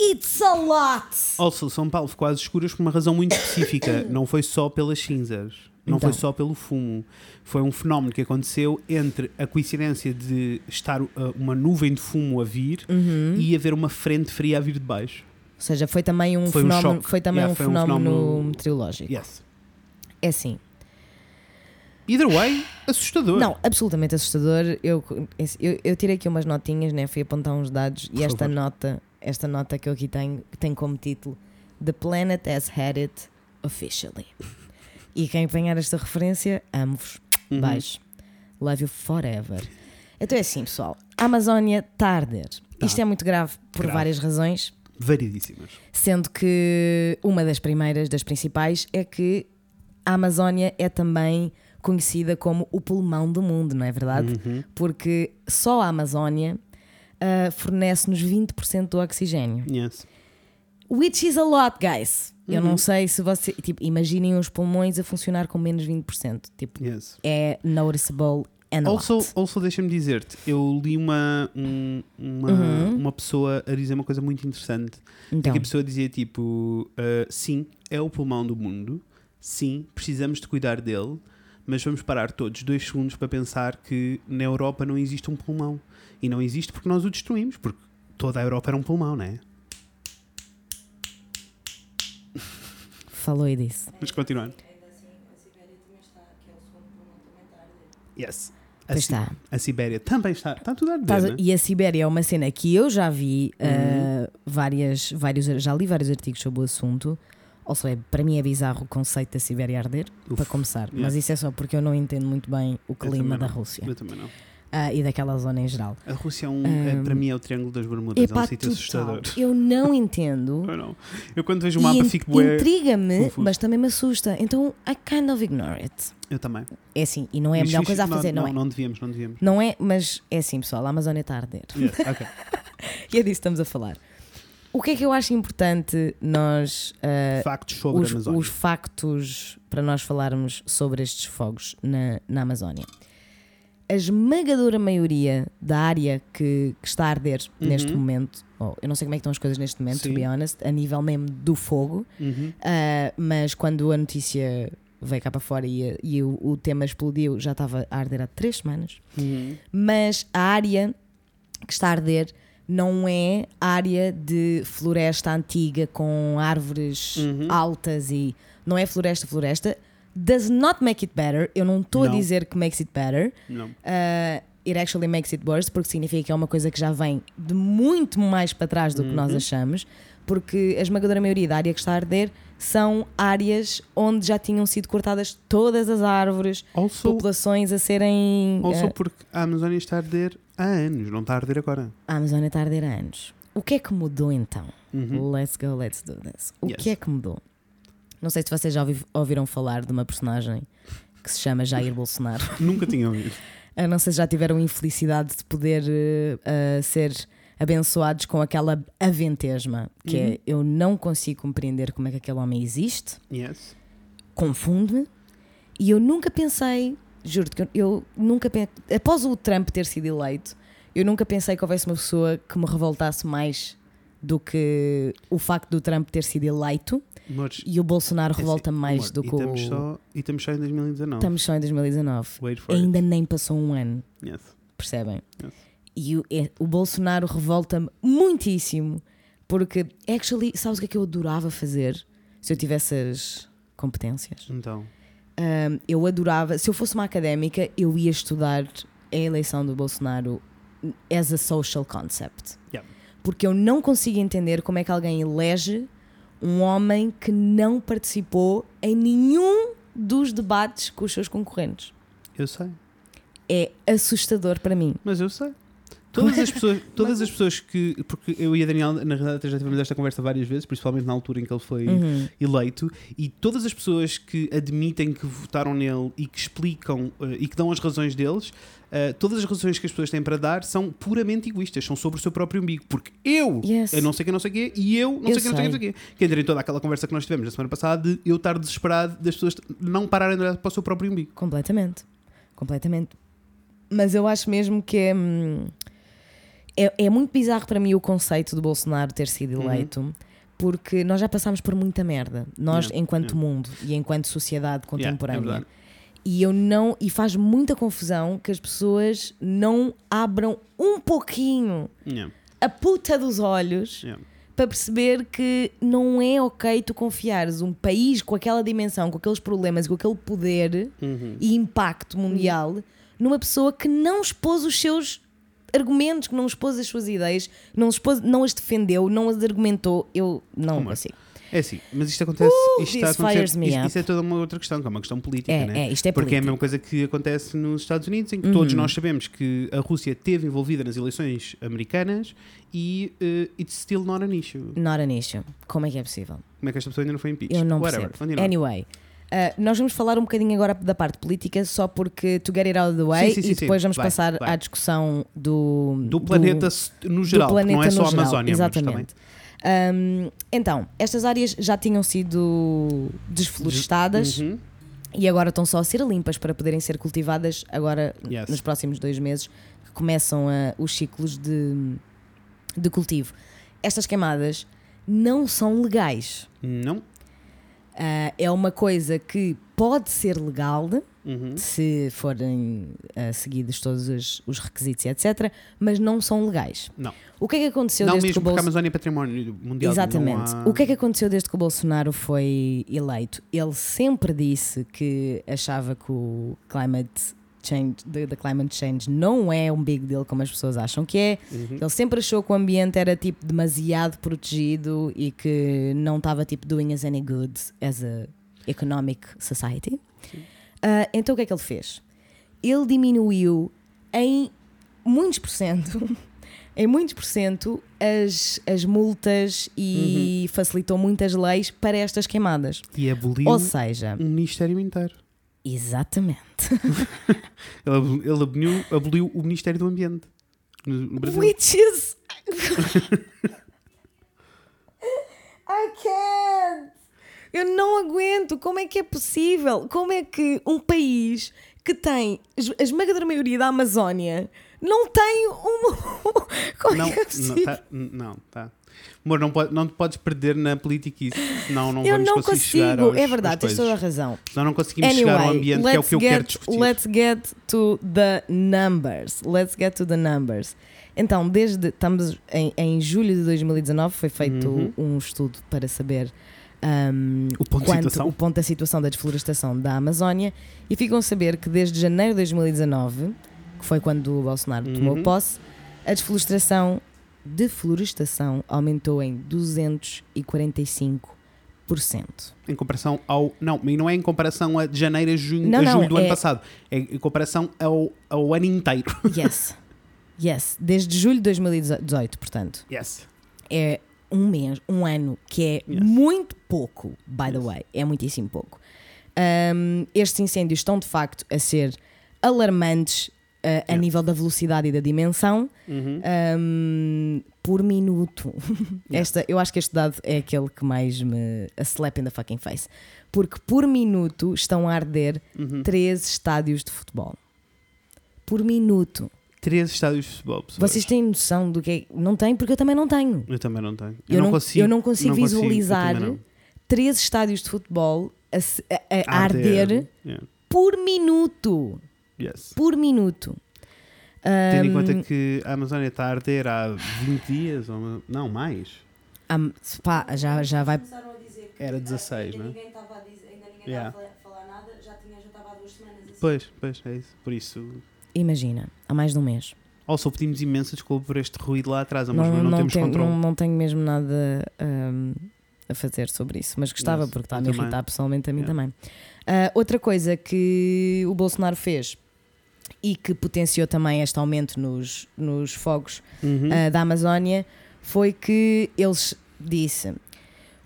it's a lot! Also, São Paulo ficou às escuras por uma razão muito específica. Não foi só pelas cinzas. Não Então. foi só pelo fumo. Foi um fenómeno que aconteceu entre a coincidência de estar uh, uma nuvem de fumo a vir Uhum. e haver uma frente fria a vir de baixo. Ou seja, foi também um Foi um fenómeno, choque. foi também Yeah, um, foi um fenómeno fenómeno- meteorológico. Yes. É assim. Either way, assustador. Não, absolutamente assustador. Eu, eu, eu tirei aqui umas notinhas, né? fui apontar uns dados Por e esta favor. nota, esta nota que eu aqui tenho, tem como título The Planet has had it officially. E quem apanhar esta referência, amo-vos. Uhum. Beijo. Love you forever. Então é assim, pessoal. A Amazónia está a arder. Tá. Isto é muito grave por Grave. várias razões, Variedíssimas. sendo que uma das primeiras, das principais, é que a Amazónia é também conhecida como o pulmão do mundo, não é verdade? Uhum. Porque só a Amazónia ah, fornece-nos 20% do oxigênio. Yes. Which is a lot, guys. Eu Uhum. não sei se você. Tipo, imaginem os pulmões a funcionar com menos 20%. Tipo, Yes. é noticeable and a Also, lot. also deixa-me dizer-te, eu li uma, um- uma, Uhum. uma pessoa a dizer uma coisa muito interessante. Então, Que a pessoa dizia tipo: ah, sim, é o pulmão do mundo, sim, precisamos de cuidar dele, mas vamos parar todos dois segundos para pensar que na Europa não existe um pulmão. E não existe porque nós o destruímos, porque toda a Europa era um pulmão, não é? falou e disse. Vamos continuar. Yes. A, Pois está. a Sibéria também está. Está tudo a arder, né? E a Sibéria é uma cena que eu já vi Uhum. ah, várias, vários, já li vários artigos sobre o assunto. Ou seja, para mim é bizarro o conceito da Sibéria arder, Uf, para começar. yeah. Mas isso é só porque eu não entendo muito bem o clima da. Rússia Eu também não. Ah, e daquela zona em geral. A Rússia é um, é- Um, para mim é o Triângulo das Bermudas, é Epá, um sítio assustador. Eu não entendo. Eu, não. eu quando vejo o mapa fico bué. intriga-me, mas também me assusta. Então, I kind of ignore it. Eu também. É assim, e não é a melhor coisa a fazer, não, não, é? não devíamos, não devíamos. Não é, mas é assim, pessoal, a Amazónia está a arder. Yes, ok. E é disso que estamos a falar. O que é que eu acho importante nós. ah, Factos sobre os, a Amazónia. os factos para nós falarmos sobre estes fogos na, na Amazónia. A esmagadora maioria da área que, que está a arder neste Uhum. momento, oh, eu não sei como é que estão as coisas neste momento, to Sim. be honest, a nível mesmo do fogo, Uhum. ah, mas quando a notícia veio cá para fora e, e o, o tema explodiu, já estava a arder há três semanas. Uhum. Mas a área que está a arder não é área de floresta antiga com árvores Uhum. altas e não é floresta, floresta. Does not make it better. Eu não estou a dizer que makes it better. Não. Uh, it actually makes it worse, porque significa que é uma coisa que já vem de muito mais para trás do que nós Uhum. achamos, porque a esmagadora maioria da área que está a arder são áreas onde já tinham sido cortadas todas as árvores, Also, populações a serem. also uh, porque a Amazónia está a arder há anos, não está a arder agora. a Amazónia está a arder há anos. O que é que mudou então? Uhum. Let's go, let's do this. O Yes. que é que mudou? Não sei se vocês já ouvi- ouviram falar de uma personagem que se chama Jair Bolsonaro. Nunca tinha ouvido. Eu não sei se já tiveram a infelicidade de poder eh, ser abençoados com aquela aventesma, que Uhum. é eu não consigo compreender como é que aquele homem existe, Yes. confunde-me, e eu nunca pensei, juro-te que eu, eu nunca pensei, após o Trump ter sido eleito, eu nunca pensei que houvesse uma pessoa que me revoltasse mais do que o facto do Trump ter sido eleito Amores, e o Bolsonaro é assim, revolta mais amor, do que o. só E estamos só em 2019. Estamos só em 2019. Wait for it. Ainda nem passou um ano. Yes. percebem? Yes. E o, é- o Bolsonaro revolta-me muitíssimo, porque, actually, sabes o que é que eu adorava fazer se eu tivesse as competências? Então. Ahm, eu adorava, se eu fosse uma académica, eu ia estudar a eleição do Bolsonaro as a social concept. Yeah. Porque eu não consigo entender como é que alguém elege um homem que não participou em nenhum dos debates com os seus concorrentes. Eu sei. É assustador para mim. Mas eu sei. Todas as pessoas, todas as pessoas que. Porque eu e a Daniel, na realidade, já tivemos esta conversa várias vezes, principalmente na altura em que ele foi Uhum. eleito, e todas as pessoas que admitem que votaram nele e que explicam eh, e que dão as razões deles, eh, todas as razões que as pessoas têm para dar são puramente egoístas, são sobre o seu próprio umbigo. Porque eu, Yes. eu não sei quem não sei o quê, e eu não Eu sei quem não sei quem não sei o quê. Que entra em toda aquela conversa que nós tivemos na semana passada de eu estar desesperado das pessoas não pararem de olhar para o seu próprio umbigo. Completamente. Completamente. Mas eu acho mesmo que é, hum, é, é muito bizarro para mim o conceito do Bolsonaro ter sido Uhum. eleito, porque nós já passámos por muita merda, nós Yeah, enquanto yeah. mundo e enquanto sociedade Yeah, é contemporânea. E eu não e faz muita confusão que as pessoas não abram um pouquinho Yeah, a puta dos olhos yeah. para perceber que não é ok tu confiares um país com aquela dimensão, com aqueles problemas, com aquele poder Uhum. e impacto mundial numa pessoa que não expôs os seus argumentos, que não expôs as suas ideias, não, expôs, não as defendeu, não as argumentou. Eu não Como é? consigo. É assim, mas isto acontece. Uh, isto, está a isto, up. isso é toda uma outra questão, que é uma questão política, É, né? é, isto é Porque é a mesma coisa que acontece nos Estados Unidos, em que Uhum. todos nós sabemos que a Rússia esteve envolvida nas eleições americanas e uh, it's still not an issue. Not an issue. Como é que é possível? Como é que esta pessoa ainda não foi impeached? Eu não Whatever. percebo. Anyway, uh, nós vamos falar um bocadinho agora da parte política, só porque to get it out of the way Sim, sim, sim, e depois sim. vamos Vai, passar vai. à discussão do, Do planeta s- no geral, do porque não planeta é só a. Amazónia. mas também. Um, então, estas áreas já tinham sido desflorestadas Uhum. e agora estão só a ser limpas para poderem ser cultivadas agora Yes. nos próximos dois meses que começam a- os ciclos de, de cultivo. Estas queimadas não são legais. Não. Ah, é uma coisa que pode ser legal Uhum. se forem ah, seguidos todos os, os requisitos e etc., mas não são legais. Não. O que é que aconteceu Não desde mesmo que o porque a Amazónia é património mundial. Exatamente. há- O que é que aconteceu desde que o Bolsonaro foi eleito? Ele sempre disse que achava que o climate change, the, the climate change não é um big deal como as pessoas acham que é. Uhum. Ele sempre achou que o ambiente era tipo demasiado protegido e que não estava tipo doing us any good as a economic society. Ah, então o que é que ele fez? Ele diminuiu em muitos por cento, em muitos por cento as, as multas e Uhum. facilitou muitas leis para estas queimadas. E aboliu Ou seja, um ministério inteiro. exatamente. Ele, aboliu- ele aboliu, aboliu o Ministério do Ambiente no Brasil. Which is. I can't! Eu não aguento! Como é que é possível? Como é que um país que tem a esmagadora maioria da Amazónia não tem uma. Como Não, é que é não, possível? tá, não, tá. Amor, não, pode, não te podes perder na política isso, senão não eu vamos não conseguir chegar consigo, aos, é verdade, tens toda a razão. Senão não conseguimos chegar ao ambiente que é o que eu get, quero discutir. Let's get to the numbers. Let's get to the numbers. Então, desde estamos em, em julho de 2019 foi feito Uhum. um estudo para saber um, O ponto quanto- o ponto da situação da desflorestação da Amazónia e ficam a saber que desde janeiro de 2019, que foi quando o Bolsonaro tomou Uhum. posse, a desflorestação, deflorestação aumentou em 245%. Em comparação ao. Não, e não é em comparação a janeiro a junho, Não, a não, do ano é- passado. É em comparação ao, ao ano inteiro. Yes. Yes. Desde julho de 2018, portanto. Yes. É um mês, um ano, que é Yes. muito pouco, by the Yes. way. É muitíssimo pouco. Um, estes incêndios estão de facto a ser alarmantes uh, a Yeah. nível da velocidade e da dimensão Uhum. um, por minuto. Esta, eu acho que este dado é aquele que mais me a slap in the fucking face. Porque por minuto estão a arder Uhum. três estádios de futebol. Por minuto. Três estádios de futebol, pessoas. Vocês têm noção do que é? Não têm, porque eu também não tenho. Eu também não tenho. Eu, não, consigo. eu não consigo eu visualizar não. três estádios de futebol a, a- a- Arder. arder Yeah. por minuto. Yes. Por minuto. Tendo em conta que a Amazónia está a arder há 20 dias, ou não mais. am- pá, já, já vai. Era 16, ainda não é? ninguém estava a dizer, ainda ninguém Yeah. estava a falar nada, já tinha, já estava há duas semanas assim. Pois, pois, é isso. Por isso. Imagina, há mais de um mês. Also, pedimos imensa desculpa por este ruído lá atrás, mas não, não, não, temos tenho, controle. não, não tenho mesmo nada ahm, a fazer sobre isso, mas gostava Yes, porque está a me irritar pessoalmente a mim Yeah. também. Ah, outra coisa que o Bolsonaro fez e que potenciou também este aumento nos, nos fogos Uhum. ah, da Amazónia foi que eles disse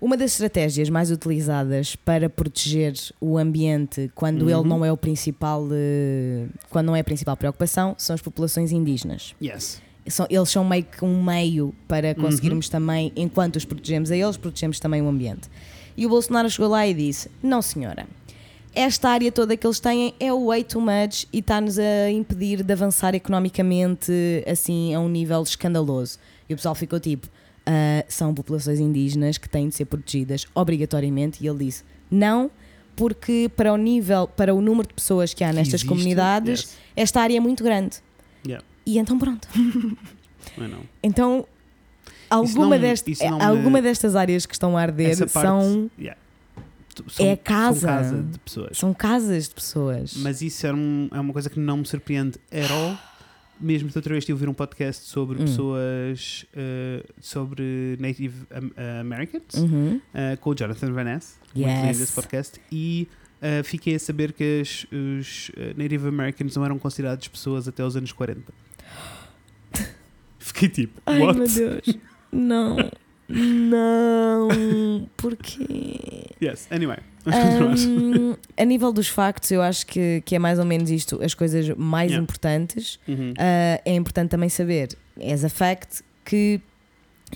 uma das estratégias mais utilizadas para proteger o ambiente quando ele Uhum. não é o principal eh, quando não é a principal preocupação são as populações indígenas Yes. são, eles são meio que um meio para Uhum. conseguirmos também, enquanto os protegemos a eles, protegemos também o ambiente. E o Bolsonaro chegou lá e disse: Não, senhora, esta área toda que eles têm é o way too much e está-nos a impedir de avançar economicamente assim a um nível escandaloso. E o pessoal ficou tipo: "Ah, São populações indígenas que têm de ser protegidas obrigatoriamente. E ele disse: Não. Porque para o nível, para o número de pessoas que há nestas existe, comunidades, yes. esta área é muito grande. Yeah. E então pronto. Não. Então, alguma, não- deste- não me- alguma destas áreas que estão a arder parte, são, yeah. São, É casa. São casa de pessoas. são casas de pessoas. Mas isso era um- é uma coisa que não me surpreende at all, mesmo da outra vez estive a ouvir um podcast sobre Hum. pessoas uh, sobre Native uh, Americans Uhum. uh, com o Jonathan Van Ness, muito Yes. lindo esse podcast, e uh, fiquei a saber que as- os Native Americans não eram considerados pessoas até os anos 40. Fiquei tipo, Ai what? meu Deus. Não. Não. Porquê? Yes, anyway, Ahm, a nível dos factos, eu acho que, que é mais ou menos isto as coisas mais Yeah. importantes. Uhum. Ah, é importante também saber, as a fact, que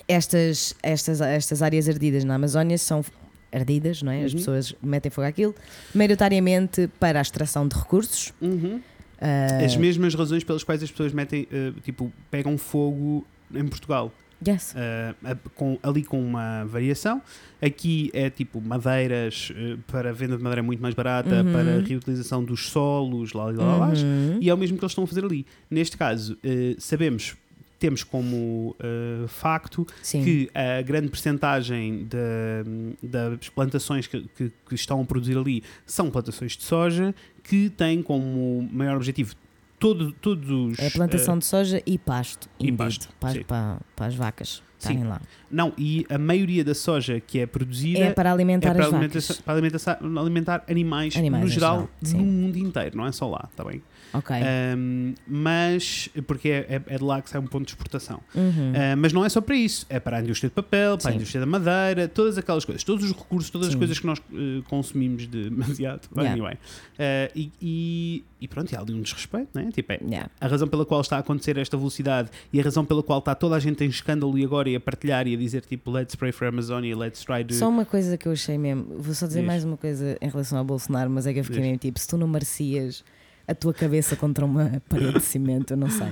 estas, estas, estas áreas ardidas na Amazónia são ardidas, não é? As Uhum. pessoas metem fogo àquilo, maioritariamente para a extração de recursos. Uhum. Ah, As mesmas razões pelas quais as pessoas metem, uh, tipo, pegam fogo em Portugal. Yes. Uh, com- ali com uma variação. Aqui é tipo madeiras uh, para venda de madeira muito mais barata, Uhum. para reutilização dos solos, lá, lá, lá, lá, Uhum. e é o mesmo que eles estão a fazer ali. Neste caso, uh, sabemos, temos como uh, facto Sim. que a grande percentagem da- das plantações que, que- que estão a produzir ali são plantações de soja, que têm como maior objetivo todo, todos os. É a plantação uh, de soja e pasto. e indeed, pasto, para, para, para as vacas Sim. lá. não, e a maioria da soja que é produzida É para alimentar é para, as alimentação- vacas. para alimentação- alimentar animais, Animais no geral, geral, no mundo inteiro, não é só lá, está bem? Ok. Ahm, mas, porque é, é- é de lá que sai um ponto de exportação. Uhum. Ah, mas não é só para isso, é para a indústria de papel, para a Sim. indústria da madeira, todas aquelas coisas, todos os recursos, todas as Sim. coisas que nós eh, consumimos de demasiado. Yeah. Anyway. Ah, e, e, e pronto, e há ali um desrespeito, não é? Tipo, é, Yeah. a razão pela qual está a acontecer esta velocidade e a razão pela qual está toda a gente em escândalo e agora e a partilhar e a dizer tipo let's pray for Amazonia, let's try to. Só uma coisa que eu achei mesmo, vou só dizer Diz. mais uma coisa em relação ao Bolsonaro, mas é que eu fiquei Diz. mesmo tipo: se tu não merecias a tua cabeça contra uma parede de cimento, eu não sei.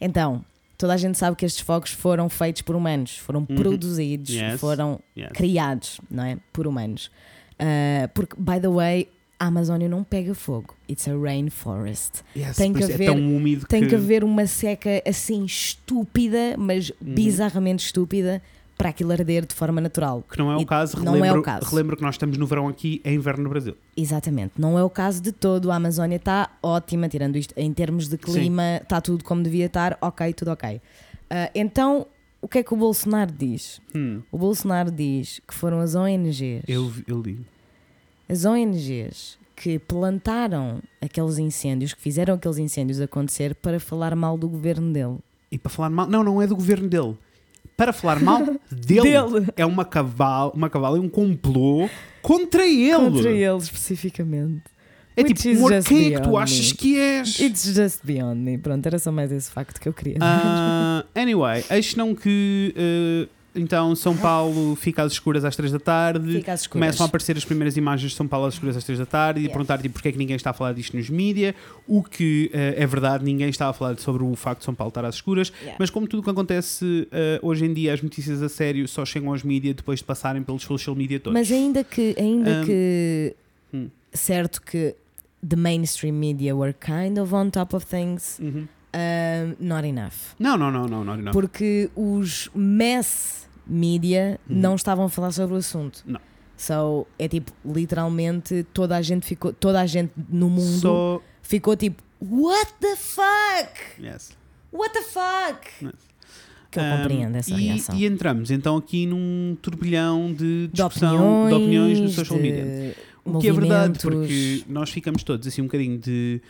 Então, toda a gente sabe que estes fogos foram feitos por humanos, foram Uhum. produzidos, Yes. foram Yes. criados, não é? Por humanos. Ah, porque, by the way, a Amazónia não pega fogo. It's a rainforest. Yes, tem por que haver- é tão úmido Tem que, que haver uma seca assim estúpida, mas Uhum. bizarramente estúpida, para aquilo arder de forma natural. que não é o E caso. não é o Relembro, caso. relembro que nós estamos no verão aqui, é inverno no Brasil. Exatamente, não é o caso de todo. A Amazónia está ótima, tirando isto em termos de clima, está tudo como devia estar, ok, tudo ok. Ah, então, o que é que o Bolsonaro diz? Hum, O Bolsonaro diz que foram as ONGs, eu, eu li. as ONGs que plantaram aqueles incêndios, que fizeram aqueles incêndios acontecer para falar mal do governo dele. E para falar mal, não, não é do governo dele. Para falar mal dele, Dele. é uma cavala, uma cavala, é um complô contra ele. Contra ele especificamente. É Which tipo, amor, quem é que tu achas que és? It's just beyond me. Pronto, era só mais esse facto que eu queria. Ah, anyway, eis não que eh, então São Paulo fica às escuras às 3 da tarde. Fica às escuras. Começam a aparecer as primeiras imagens de São Paulo às escuras às 3 da tarde e a perguntar tipo, porque é que ninguém está a falar disto nos mídia. O que eh, é verdade, ninguém está a falar sobre o facto de São Paulo estar às escuras. Yeah. Mas como tudo o que acontece eh, hoje em dia, as notícias a sério só chegam aos mídia depois de passarem pelos social media todos. Mas ainda que, ainda Um, que hum. certo que the mainstream media were kind of on top of things, Uhum. Not enough. Não, não, não, não, não, não. Porque os mass media Uhum. não estavam a falar sobre o assunto. Não. So, é tipo, literalmente toda a gente ficou, toda a gente no mundo Só. ficou tipo, what the fuck? Yes. What the fuck? Yes. Que eu Um, compreendo essa e, reação. e entramos então aqui num turbilhão de de discussão opiniões, de opiniões no social de media. O que é verdade, porque nós ficamos todos assim um bocadinho de.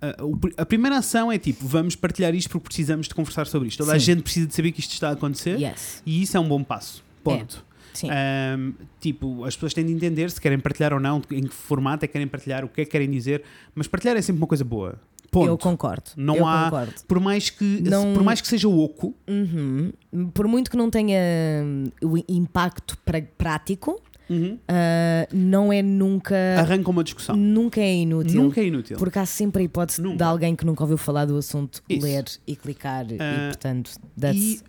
A- a primeira ação é tipo, vamos partilhar isto porque precisamos de conversar sobre isto. Toda a Sim. gente precisa de saber que isto está a acontecer Yes. e isso é um bom passo. Ponto. Sim. Ahm, tipo, as pessoas têm de entender se querem partilhar ou não, em que formato é que querem partilhar, o que é que querem dizer, mas partilhar é sempre uma coisa boa. Ponto. Eu concordo. Não eu há- concordo. Por mais que Não- por mais que seja oco, Uhum. Por muito que não tenha hum, o impacto prático, uhum, ah, não é nunca. arranca uma discussão. Nunca é inútil. Nunca é inútil. Porque há sempre a hipótese Nunca. de alguém que nunca ouviu falar do assunto Isso. ler e clicar. Ah, e portanto, that's e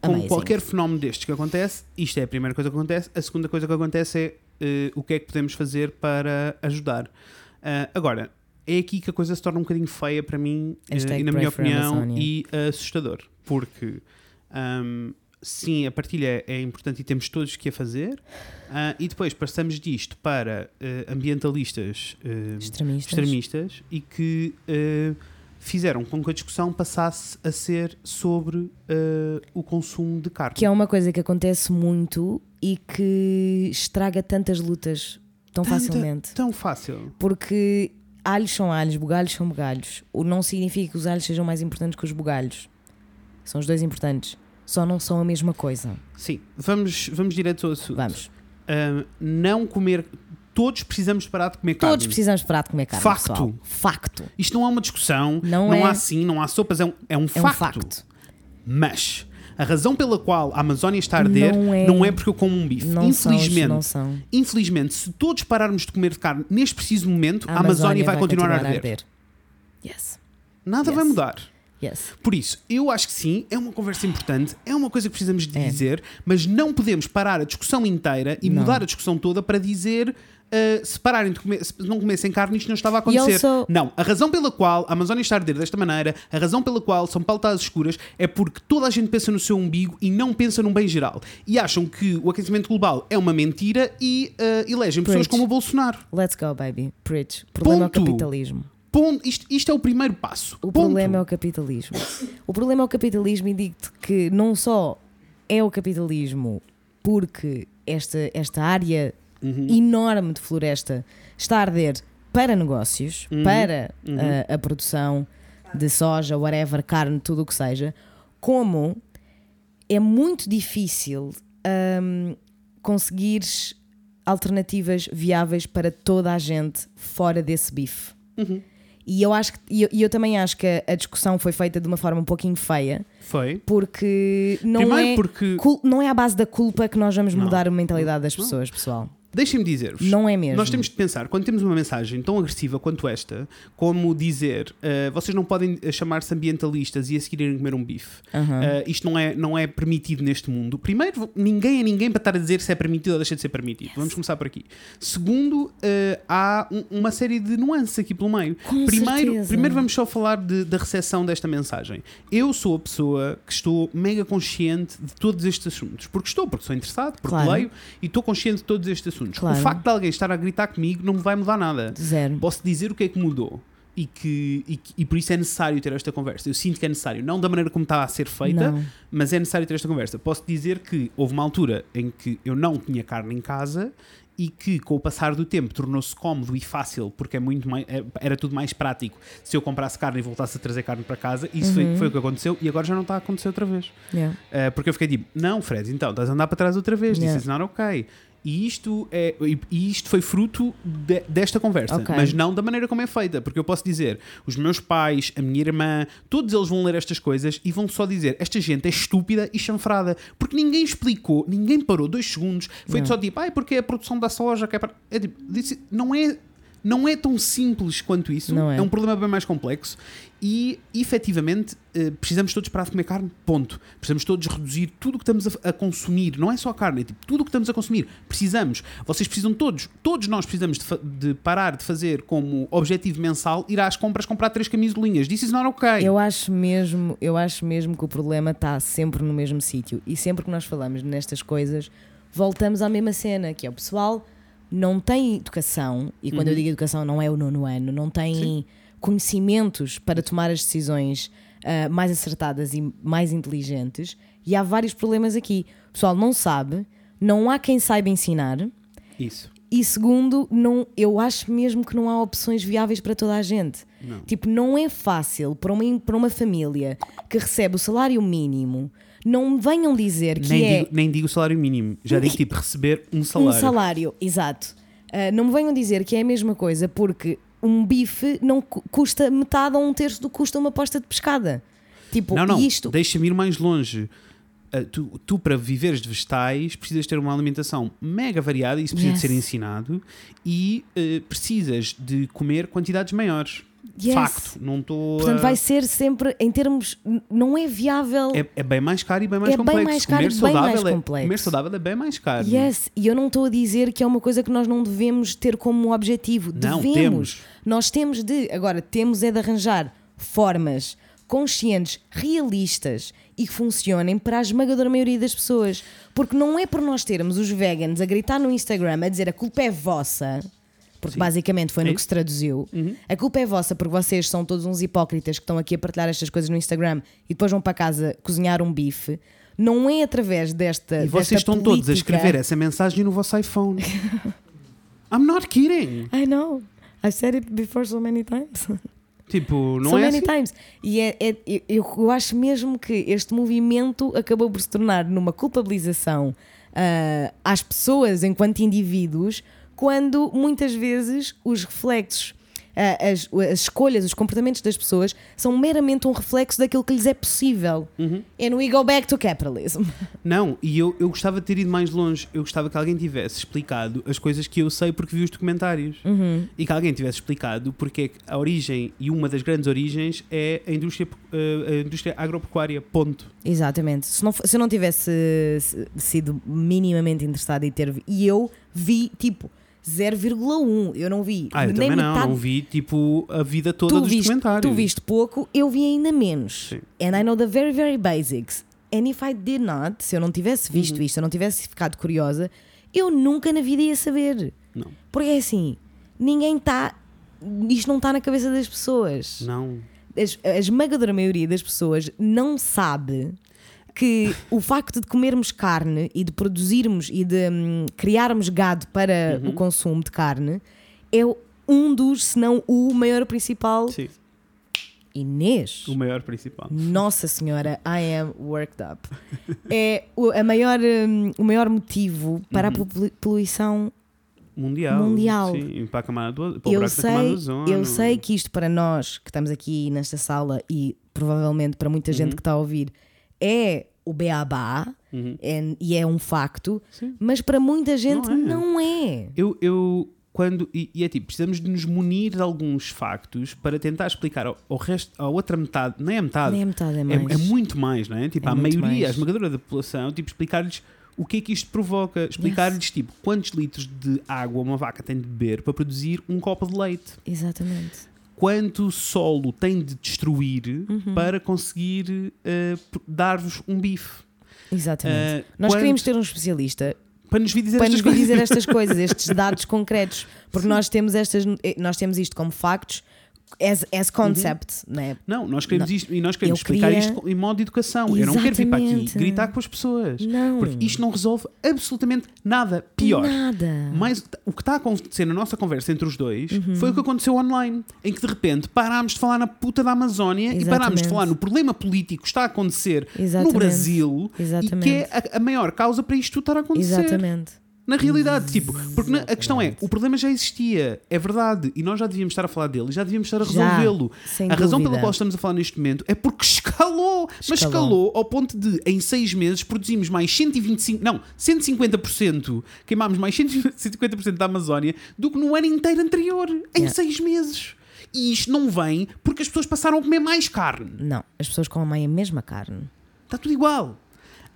com amazing. qualquer fenómeno destes que acontece, isto é a primeira coisa que acontece. A segunda coisa que acontece é eh, o que é que podemos fazer para ajudar. Ah, agora, é aqui que a coisa se torna um bocadinho feia para mim eh, e, na minha opinião, Amazônia. e assustador. Porque, ahm, sim, a partilha é importante e temos todos que a fazer. ah, e depois passamos disto para eh, ambientalistas eh, Extremistas. extremistas e que fizeram com que a discussão passasse a ser sobre o consumo de carne. Que é uma coisa que acontece muito e que estraga tantas lutas tão Tanta- facilmente. Tão fácil. Porque alhos são alhos, bugalhos são bugalhos. O não significa que os alhos sejam mais importantes que os bugalhos. São os dois importantes. Só não são a mesma coisa. Sim, vamos, vamos direto ao assunto. Vamos. Ah, não comer. Todos precisamos parar de comer carne. Todos precisamos parar de comer carne. Facto. pessoal. Facto. Isto não é uma discussão, Não não, é. há sim, não há sopas, é um, é um, É facto. um facto. Mas a razão pela qual a Amazónia está a arder Não não é. é, porque eu como um bife. Não são, infelizmente, não são. infelizmente, se todos pararmos de comer carne neste preciso momento, a, Amazónia, vai, continuar, a arder. Yes. Nada Yes. vai mudar. Yes. Por isso, eu acho que sim, é uma conversa importante, é uma coisa que precisamos de É. dizer, mas não podemos parar a discussão inteira e Não. mudar a discussão toda para dizer. ah, se pararem de comer, se não comessem carne, isto não estava a acontecer. also- Não, a razão pela qual a Amazónia está a arder desta maneira, a razão pela qual São Paulo está às escuras, é porque toda a gente pensa no seu umbigo e não pensa num bem geral. E acham que o aquecimento global é uma mentira e ah, elegem pessoas Preach. como o Bolsonaro. Let's go, baby. Preach. Problema é Ponto. capitalismo. Ponto. Isto, isto é o primeiro passo. O Ponto. problema é o capitalismo. O problema é o capitalismo e digo-te que não só é o capitalismo porque esta, esta área Uhum. enorme de floresta está a arder para negócios, Uhum. para uh, a produção de soja, whatever, carne, tudo o que seja, como é muito difícil conseguires alternativas viáveis para toda a gente fora desse bife. Uhum. E eu acho que, e eu, e eu também acho que a, a discussão foi feita de uma forma um pouquinho feia, Foi. porque não Primeiro é porque- cul- não é à base da culpa que nós vamos Não. mudar a mentalidade das pessoas, pessoal. Deixem-me dizer-vos. Não é mesmo. Nós temos de pensar, quando temos uma mensagem tão agressiva quanto esta, como dizer eh, vocês não podem eh, chamar-se ambientalistas e a seguir irem comer um bife. Aham. Eh, isto não é, não é permitido neste mundo. Primeiro, ninguém é ninguém para estar a dizer se é permitido ou deixa de ser permitido. Vamos começar por aqui. Segundo, eh, há um- uma série de nuances aqui pelo meio. Com primeiro, certeza. primeiro vamos só falar de- da recepção desta mensagem. Eu sou a pessoa que estou mega consciente de todos estes assuntos. Porque estou, porque sou interessado, porque Claro. leio e estou consciente de todos estes assuntos. Claro. O facto de alguém estar a gritar comigo não me vai mudar nada. Zero. Posso dizer o que é que mudou. E, que, e, e por isso é necessário ter esta conversa. Eu sinto que é necessário, não da maneira como está a ser feita, Não. mas é necessário ter esta conversa. Posso dizer que houve uma altura em que eu não tinha carne em casa e que com o passar do tempo tornou-se cómodo e fácil porque é muito mais, é- era tudo mais prático se eu comprasse carne e voltasse a trazer carne para casa. Isso Uhum. foi, foi o que aconteceu e agora já não está a acontecer outra vez. Yeah. Uh, porque eu fiquei tipo, não, Fred, então estás a andar para trás outra vez, Yeah. this is not ok. E isto, é, e- isto foi fruto de- desta conversa, Ok. mas não da maneira como é feita, porque eu posso dizer, os meus pais, a minha irmã, todos eles vão ler estas coisas e vão só dizer, esta gente é estúpida e chanfrada, porque ninguém explicou, ninguém parou dois segundos, foi Não. só tipo, ai, porque é a produção da soja, que é, para... é tipo, disse- não é... Não é tão simples quanto isso, Não é. um problema bem mais complexo e efetivamente eh, precisamos todos parar de comer carne, ponto. Precisamos todos reduzir tudo o que estamos a, a consumir, não é só a carne, é tipo tudo o que estamos a consumir. Precisamos, vocês precisam todos, todos nós precisamos de, de parar de fazer como objetivo mensal ir às compras comprar três camisolinhas. This is not okay. Eu acho mesmo, eu acho mesmo que o problema está sempre no mesmo sítio e sempre que nós falamos nestas coisas, voltamos à mesma cena, que é o pessoal não tem educação, e quando eu digo educação não é o nono ano, não tem Uhum. Sim. conhecimentos para tomar as decisões ah, mais acertadas e mais inteligentes, e há vários problemas aqui. O pessoal não sabe, não há quem saiba ensinar, Isso. e segundo, não, eu acho mesmo que não há opções viáveis para toda a gente. Não. Tipo, não é fácil para uma, para uma família que recebe o salário mínimo, não me venham dizer que Nem, é digo, nem digo o salário mínimo, já digo tipo receber um salário. um salário, exato. Ah, não me venham dizer que é a mesma coisa porque um bife não cu- custa metade ou um terço do que custa uma posta de pescada. Tipo, Não, não, isto. deixa-me ir mais longe. Uh, tu, tu, para viveres de vegetais, precisas ter uma alimentação mega variada, isso precisa Yes. de ser ensinado, e uh, precisas de comer quantidades maiores. Yes. Facto, não estou. Portanto, vai ser sempre, em termos. Não é viável. é, é bem mais caro e bem mais É bem complexo. mais caro comer, e bem saudável mais é, complexo. comer saudável é bem mais caro. Yes, e eu não estou a dizer que é uma coisa que nós não devemos ter como objetivo. Não, devemos. temos. Nós temos de. Agora, temos é de arranjar formas conscientes, realistas e que funcionem para a esmagadora maioria das pessoas. Porque não é por nós termos os vegans a gritar no Instagram a dizer a culpa é vossa, porque Sim. basicamente foi É no que se traduziu. A culpa é vossa porque vocês são todos uns hipócritas que estão aqui a partilhar estas coisas no Instagram e depois vão para casa cozinhar um bife. Não é através desta. E vocês desta estão todos a política- escrever essa mensagem no vosso iPhone. I'm not kidding. I know. I've said it before so many times. Tipo, não so é many assim? times. E é, é- eu, eu acho mesmo que este movimento acabou por se tornar numa culpabilização ah, às pessoas enquanto indivíduos, quando muitas vezes os reflexos, ah, as, as escolhas, os comportamentos das pessoas são meramente um reflexo daquilo que lhes é possível. Uhum. And we go back to capitalism. Não, e eu, eu gostava de ter ido mais longe. Eu gostava que alguém tivesse explicado as coisas que eu sei porque vi os documentários. Uhum. E que alguém tivesse explicado porque é que a origem e uma das grandes origens é a indústria, eh, a indústria agropecuária. Ponto. Exatamente. Se, não, se eu não tivesse eh, sido minimamente interessado em ter. E eu vi tipo 0,1. Eu não vi. Ah, eu nem também não. metade. Não vi tipo a vida toda tu dos viste, documentários. tu viste pouco, eu vi ainda menos. Sim. And I know the very, very basics. And if I did not, se eu não tivesse visto Uhum. isto, se eu não tivesse ficado curiosa, eu nunca na vida ia saber. Não. Porque é assim, ninguém está. Isto não está na cabeça das pessoas. Não. As- a esmagadora maioria das pessoas não sabe que o facto de comermos carne e de produzirmos e de hum, criarmos gado para Uhum. o consumo de carne é um dos, se não o maior principal. Sim. Inês. O maior principal. Nossa Senhora, I am worked up. É o, a maior, hum, o maior motivo para a Uhum. polu- poluição. Mundial. Mundial. Sim, para a camada do, para Eu sei, eu sei que isto para nós que estamos aqui nesta sala e provavelmente para muita gente que está a ouvir é o beabá Uhum. é- e é um facto, Sim. mas para muita gente Não é. não é. Eu, eu quando. E, e é tipo, precisamos de nos munir de alguns factos para tentar explicar ao, ao resto, à outra metade, nem a metade. Nem a metade é É, mais. é muito mais, não é? Tipo, É a maioria, a mais. esmagadora da população, tipo, explicar-lhes o que é que isto provoca. Explicar-lhes, tipo, quantos litros de água uma vaca tem de beber para produzir um copo de leite. Exatamente. Quanto solo tem de destruir Uhum. para conseguir eh, p- dar-vos um bife. Exatamente. Eh, Nós quanto- queríamos ter um especialista Para nos vir dizer para estas nos vir coisas. dizer estas coisas, estes dados concretos, porque nós temos estas, nós temos isto como factos as, as concept, né? Não, nós queremos isto e nós queremos Eu explicar queria- isto em modo de educação. Eu não quero vir para aqui Exatamente. gritar com as pessoas. Não. Porque isto não resolve absolutamente nada. Pior. Nada. Mas o que está a acontecer na nossa conversa entre os dois Uhum. foi o que aconteceu online, em que de repente parámos de falar na puta da Amazónia e parámos de Exatamente. falar no problema político que está a acontecer Exatamente. no Brasil e Exatamente. que é a, a maior causa para isto tudo estar a acontecer. Exatamente. Na realidade, tipo, porque na- a questão é, o problema já existia, é verdade, e nós já devíamos estar a falar dele, e já devíamos estar a resolvê-lo. A razão dúvida. pela qual estamos a falar neste momento é porque escalou, mas Escalou. escalou ao ponto de, em seis meses, produzimos mais 125, não, 150%, queimámos mais 150% da Amazónia do que no ano inteiro anterior, em Yeah. seis meses. E isto não vem porque as pessoas passaram a comer mais carne. Não, as pessoas comem a mesma carne. Está tudo igual.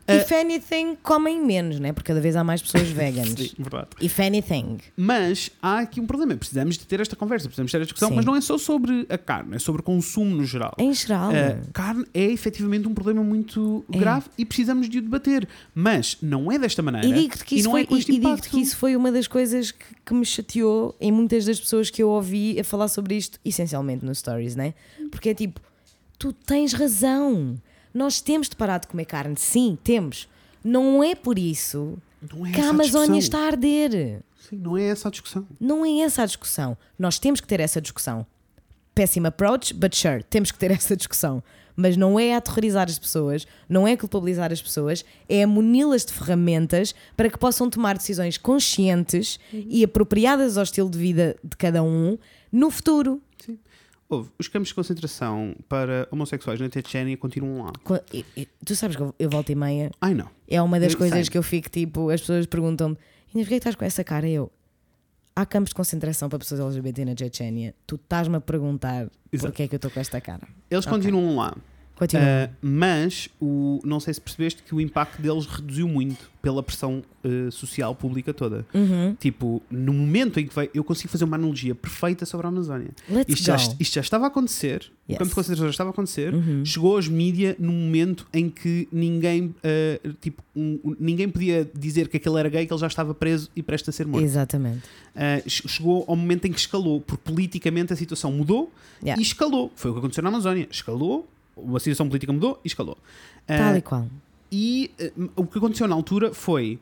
If anything, comem menos, né? Porque cada vez há mais pessoas veganas. Sim, verdade. If anything. Mas há aqui um problema. Precisamos de ter esta conversa, precisamos de ter esta discussão, Sim. mas não é só sobre a carne, é sobre o consumo no geral. Em geral. A carne é efetivamente um problema muito É. grave e precisamos de o debater. Mas não é desta maneira. E digo-te que, isso não foi, é e, impacto. que isso foi uma das coisas que, que me chateou em muitas das pessoas que eu ouvi a falar sobre isto, essencialmente nos stories, né? Porque é tipo, tu tens razão. Nós temos de parar de comer carne. Sim, temos. Não é por isso é que a Amazónia está a arder. Sim, não é essa a discussão. Não é essa a discussão. Nós temos que ter essa discussão. Péssimo approach, but sure, temos que ter essa discussão. Mas não é aterrorizar as pessoas, não é culpabilizar as pessoas, é muni-las de ferramentas para que possam tomar decisões conscientes e apropriadas ao estilo de vida de cada um no futuro. Houve, os campos de concentração para homossexuais na Chechênia continuam lá. Tu sabes que eu, volto e meia, Ai não. é uma das Eu coisas sei. que eu fico tipo, as pessoas perguntam-me, Inês, porquê é que estás com essa cara? Eu, há campos de concentração para pessoas LGBT na Chechênia, tu estás-me a perguntar Exato. porquê é que eu estou com esta cara. Eles Ok. continuam lá. Uh, mas o, não sei se percebeste que o impacto deles reduziu muito pela pressão uh, social pública toda. Uhum. Tipo, no momento em que veio, eu consigo fazer uma analogia perfeita sobre a Amazónia. Let's Isto já, isto já estava a acontecer, o Yes. campo de concentração já estava a acontecer. Uhum. Chegou aos mídia num momento em que ninguém, uh, tipo, um- ninguém podia dizer que aquele era gay, que ele já estava preso e prestes a ser morto. Exatamente. Che- chegou ao momento em que escalou, porque politicamente a situação mudou Yeah. e escalou. Foi o que aconteceu na Amazónia. Escalou, a situação política mudou e escalou. Tal e qual. e uh, o que aconteceu na altura foi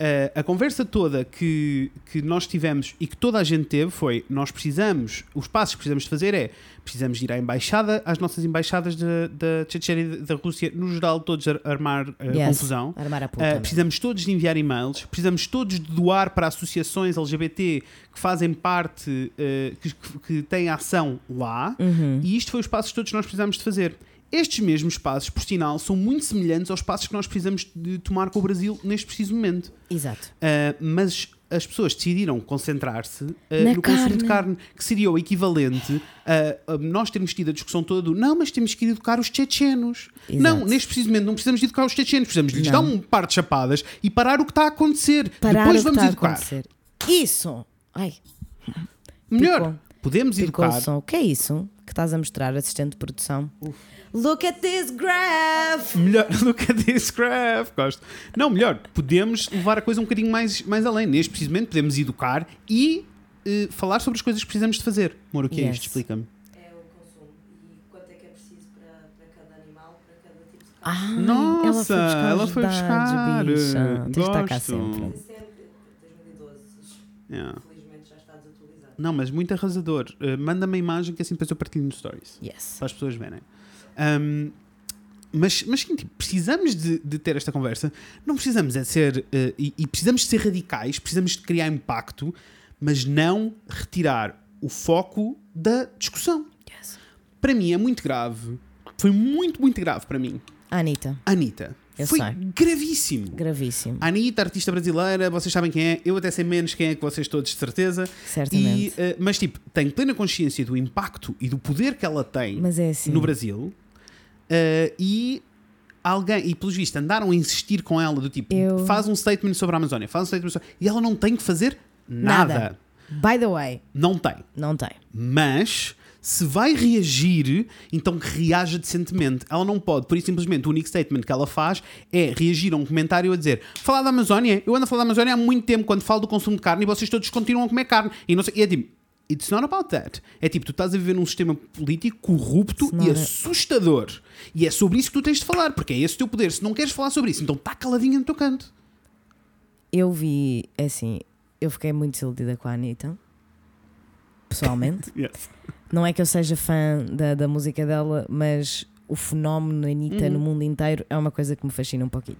uh, a conversa toda que, que nós tivemos e que toda a gente teve foi: nós precisamos, os passos que precisamos de fazer é precisamos ir à embaixada, às nossas embaixadas da Chechênia e da Rússia, no geral, todos ar- armar uh, Yes. confusão. Armar a puta. Uh, precisamos todos de enviar e-mails, precisamos todos de doar para associações LGBT que fazem parte, que, que- que têm ação lá, Uhum. e isto foi os passos todos que nós precisamos de fazer. Estes mesmos passos, por sinal, são muito semelhantes aos passos que nós precisamos de tomar com o Brasil neste preciso momento. Exato. Uh, mas as pessoas decidiram concentrar-se uh, no consumo de carne. carne, que seria o equivalente a, a nós termos tido a discussão toda do não, mas temos que ir educar os chechenos. Exato. Não, neste preciso momento não precisamos de educar os chechenos, precisamos de lhes Não. dar um par de chapadas e parar o que está a acontecer. Parar Depois o que vamos está a educar. acontecer. Isso! Ai, Melhor, Picou. podemos ficou o educar. som. O que é isso que estás a mostrar, assistente de produção? Look at this graph! Melhor look at this graph. Gosto. Não, melhor, podemos levar a coisa um bocadinho mais, mais além. Neste precisamente podemos educar e eh, falar sobre as coisas que precisamos de fazer. Moro, o que é Yes. isto? Explica-me. É o consumo. E quanto é que é preciso para, para cada animal, para cada tipo de carne. Ah, Nossa, ela ela foi foi buscar, os buscar, dados, bicha. Tens de estar cá gosto. sempre. Tem sempre, 2012, Yeah. felizmente já está desatualizado. Não, mas muito arrasador. Eh, Manda-me a imagem que assim depois eu partilho no Stories. Yes. Para as pessoas verem. Ahm, mas, mas sim, tipo, precisamos de, de ter esta conversa. Não precisamos é de ser. eh, e, e precisamos de ser radicais, precisamos de criar impacto, mas não retirar o foco da discussão. yes. Para mim é muito grave. Foi muito, muito grave para mim. Anitta, Anitta. Eu Foi sei. gravíssimo. gravíssimo. A Anitta, artista brasileira, vocês sabem quem é, eu até sei menos quem é que vocês todos, de certeza. E, Certamente. eh, mas, tipo, tenho plena consciência do impacto e do poder que ela tem é assim. no Brasil. Eh, e alguém, e pelos vistos, andaram a insistir com ela do tipo, Eu- faz um statement sobre a Amazónia, faz um statement sobre... E ela não tem que fazer nada. Nada. By the way, Não tem. não tem. Mas se vai reagir, então que reaja decentemente. Ela não pode, por isso simplesmente o único statement que ela faz é reagir a um comentário a dizer: falar da Amazónia, eu ando a falar da Amazónia há muito tempo quando falo do consumo de carne e vocês todos continuam a comer carne. E, não sei, e é tipo. It's not about that. É tipo, tu estás a viver num sistema político corrupto e a- assustador. E é sobre isso que tu tens de falar, porque é esse o teu poder. Se não queres falar sobre isso, então está caladinha no teu canto. Eu vi, assim, eu fiquei muito desiludida com a Anitta. Pessoalmente. Yes. Não é que eu seja fã da, da música dela, mas o fenómeno Anitta Uhum. no mundo inteiro é uma coisa que me fascina um pouquinho.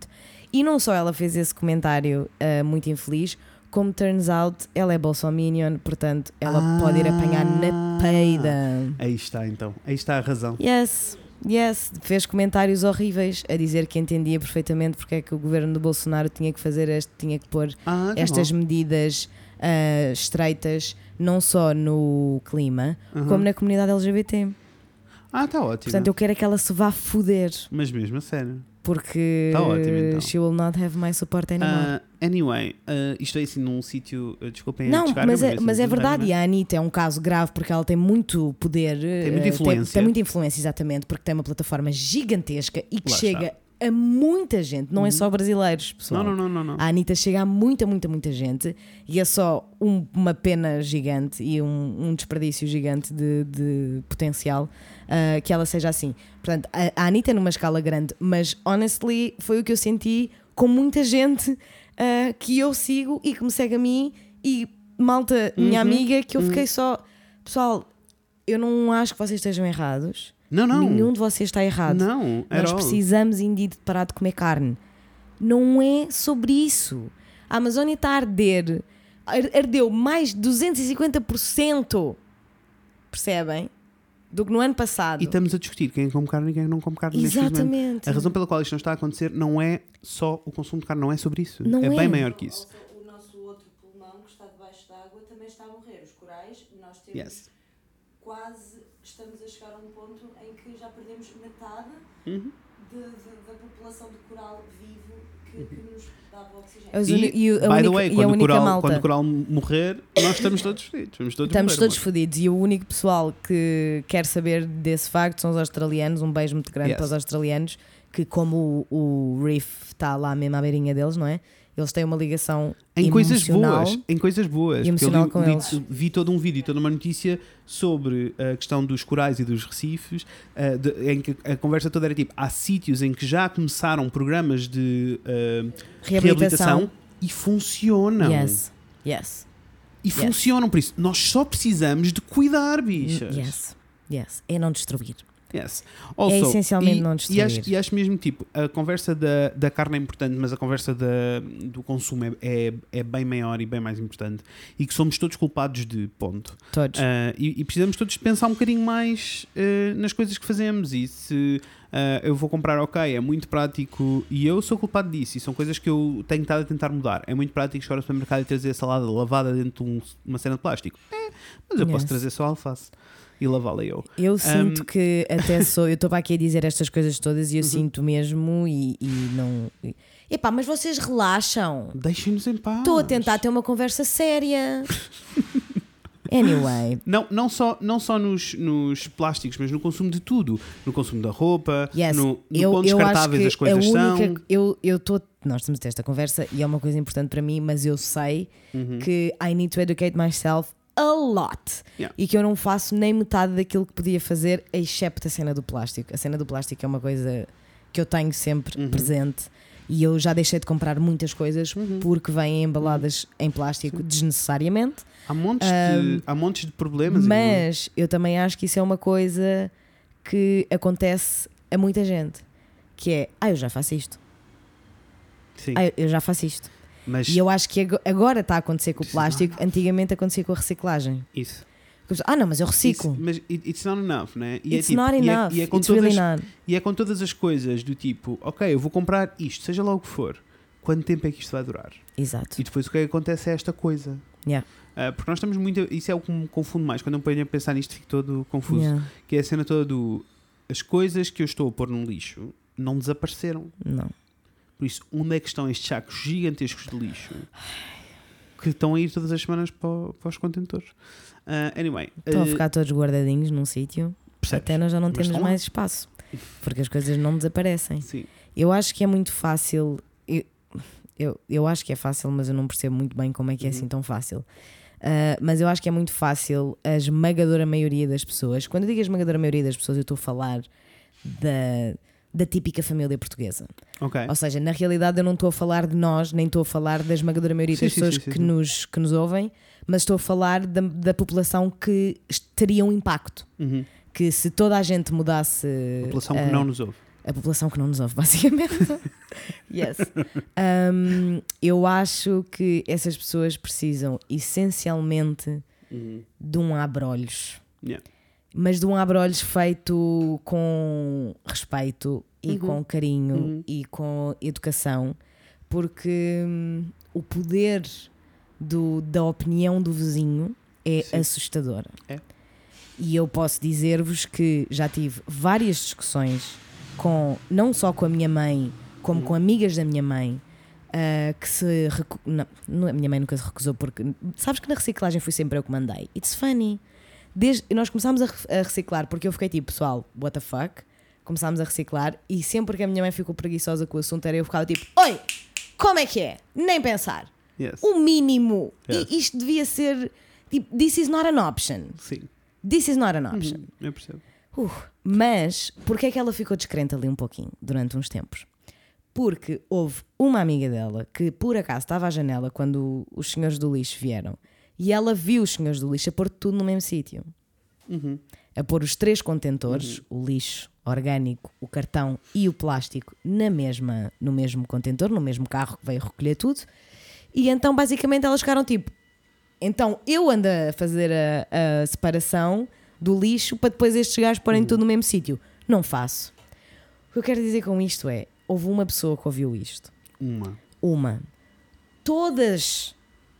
E não só ela fez esse comentário ah, muito infeliz, como turns out, ela é bolsominion, portanto, ela Ah. pode ir apanhar na peida. Aí está então. Aí está a razão. Yes, yes, fez comentários horríveis a dizer que entendia perfeitamente porque é que o governo do Bolsonaro tinha que fazer este, tinha que pôr Ah, estas bom. medidas ah, estreitas, não só no clima, Uhum. como na comunidade LGBT. Ah, está ótimo. Portanto, eu quero é que ela se vá foder, Mas mesmo a sério. Porque Tá ótimo, então. she will not have my support anymore. Ah, anyway, ah, isto é assim num sítio. ah, desculpem não, chegar, mas é, ver mas é tem verdade, e a Anitta é um caso grave porque ela tem muito poder, tem muita influência. Tem, muita influência, exatamente, porque tem uma plataforma gigantesca e que Lá chega está. a muita gente, não é só brasileiros, pessoal. Não, não, não, não. não. A Anitta chega a muita, muita, muita gente e é só um- uma pena gigante e um, um desperdício gigante de, de potencial ah, que ela seja assim. Portanto, a, a Anitta é numa escala grande, mas honestly foi o que eu senti com muita gente ah, que eu sigo e que me segue a mim e malta, minha Uhum, amiga, que eu fiquei só. Pessoal, eu não acho que vocês estejam errados. Não, não. Nenhum de vocês está errado. Não, Nós precisamos indeed de parar de comer carne. Não é sobre isso. A Amazónia está a arder. Ar- Ardeu mais de 250%. Percebem? Do que no ano passado. E estamos a discutir quem come carne e quem não come carne neste momento. Exatamente. A razão pela qual isto não está a acontecer não é só o consumo de carne, não é sobre isso. Não é, é. bem maior que isso. O nosso outro pulmão que está debaixo d'água também está a morrer. Os corais, nós temos Yes. quase estamos a chegar a um ponto em que já perdemos metade Uhum. De- de- da população do coral vivo que, que nos dava oxigênio. Os E, e o- a by the única- way, e a quando coral, malta. quando o coral morrer, nós estamos todos fodidos. Vamos todos Estamos morrer, todos fodidos e o único pessoal que quer saber desse facto são os australianos. Um beijo muito grande Yes. para os australianos, que, como o, o Reef está lá mesmo à beirinha deles, não é? Eles têm uma ligação Em coisas boas, em coisas boas. eu li- li- vi todo um vídeo, toda uma notícia sobre a questão dos corais e dos recifes, eh, de- em que a conversa toda era tipo: há sítios em que já começaram programas de eh, reabilitação e funcionam. Yes. Yes. E funcionam, por isso nós só precisamos de cuidar, bichas. Yes. Yes. É não destruir. Yes. Also, essencialmente e, não e destruir. acho, e acho mesmo tipo, a conversa da, da carne é importante, mas a conversa da, do consumo é, é, é bem maior e bem mais importante. E que somos todos culpados de ponto. Todos. Ah, e, e precisamos todos pensar um bocadinho mais ah, nas coisas que fazemos. E se ah, eu vou comprar, ok, é muito prático e eu sou culpado disso. E são coisas que eu tenho estado a tentar mudar. É muito prático chegar ao supermercado e trazer a salada lavada dentro de um- uma cena de plástico. É, mas eu posso Yes. trazer só alface e lavá-la eu. Eu sinto que até sou. Eu estou para aqui a dizer estas coisas todas Uhum. e eu sinto mesmo e, e não. e- Epá, mas vocês relaxam. Deixem-nos em paz. Estou a tentar ter uma conversa séria. Anyway. Não, não só, não só nos, nos plásticos, mas no consumo de tudo. No consumo da roupa, Yes, no, no eu, quão eu acho descartáveis que as coisas a única, são. Eu, eu tô, nós estamos a ter esta conversa e é uma coisa importante para mim, mas eu sei Uhum. que I need to educate myself a lot Yeah. e que eu não faço nem metade daquilo que podia fazer, excepto a cena do plástico. A cena do plástico é uma coisa que eu tenho sempre Uhum. presente e eu já deixei de comprar muitas coisas Uhum. porque vêm embaladas em plástico desnecessariamente. Há montes, Um, de, há montes de problemas. Mas eu também acho que isso é uma coisa que acontece a muita gente. Que é, ah, eu já faço isto. Sim, Ah, eu já faço isto. Mas E eu acho que ago- agora está a acontecer com o It's plástico, antigamente acontecia com a reciclagem. isso. Ah, não, mas eu reciclo. Isso- mas it- it's not enough, né? E It's é, tipo, not e é- enough. E é, com It's todas, really not. e é com todas as coisas do tipo, ok, eu vou comprar isto, seja lá o que for. Quanto tempo é que isto vai durar? Exato. E depois o que é que acontece é esta coisa. Yeah. Ah, porque nós estamos muito. Isso é o que me confunde mais. Quando eu ponho a pensar nisto, fico todo confuso. Yeah. Que é a cena toda do. As coisas que eu estou a pôr num lixo não desapareceram. Não. Por isso, onde é que estão estes sacos gigantescos de lixo que estão a ir todas as semanas para, para os contentores? Ah, anyway, Estão a ah, ficar todos guardadinhos num sítio. Até nós já não temos mais espaço. Porque as coisas não desaparecem. Sim. Eu acho que é muito fácil. Eu, eu, eu acho que é fácil, mas eu não percebo muito bem como é que é Uhum. assim tão fácil. Ah, mas eu acho que é muito fácil a esmagadora maioria das pessoas. Quando eu digo a esmagadora maioria das pessoas, eu estou a falar da, da típica família portuguesa. Ok. Ou seja, na realidade eu não estou a falar de nós, nem estou a falar da esmagadora maioria Sim, das sim, pessoas sim, que. Nos, que nos ouvem, mas estou a falar da, da população que teria um impacto. Uhum. Que se toda a gente mudasse. A população ah, que não nos ouve. a população que não nos ouve, basicamente. yes. Um, eu acho que essas pessoas precisam essencialmente Uhum. de um abrolhos. Yeah. Mas de um abrolhos feito com respeito e Uhum. com carinho Uhum. e com educação, porque hum, o poder do- da opinião do vizinho é Sim. assustador. É. E eu posso dizer-vos que já tive várias discussões com não só com a minha mãe, como Uhum. com amigas da minha mãe. ah, que se recu... não, a minha mãe nunca se recusou porque sabes que na reciclagem fui sempre eu que mandei. It's funny. Desde, nós começámos a, a reciclar porque eu fiquei tipo, pessoal, what the fuck? Começámos a reciclar e sempre que a minha mãe ficou preguiçosa com o assunto era eu ficava tipo, oi, como é que é? Nem pensar. Yes. O mínimo. Yes. E isto devia ser tipo, this is not an option. Sim. This is not an option. Uhum. Eu percebo. Uh, mas porquê é que ela ficou descrente ali um pouquinho durante uns tempos? Porque houve uma amiga dela que por acaso estava à janela quando os senhores do lixo vieram e ela viu os senhores do lixo a pôr tudo no mesmo sítio. Uhum. A pôr os três contentores, o lixo orgânico, o cartão e o plástico na mesma, no mesmo contentor, no mesmo carro que veio recolher tudo. E então basicamente elas ficaram tipo: então eu ando a fazer a, a separação do lixo para depois estes gajos porem tudo no mesmo sítio. Não faço. O que eu quero dizer com isto é: houve uma pessoa que ouviu isto. Uma. Uma. Todas.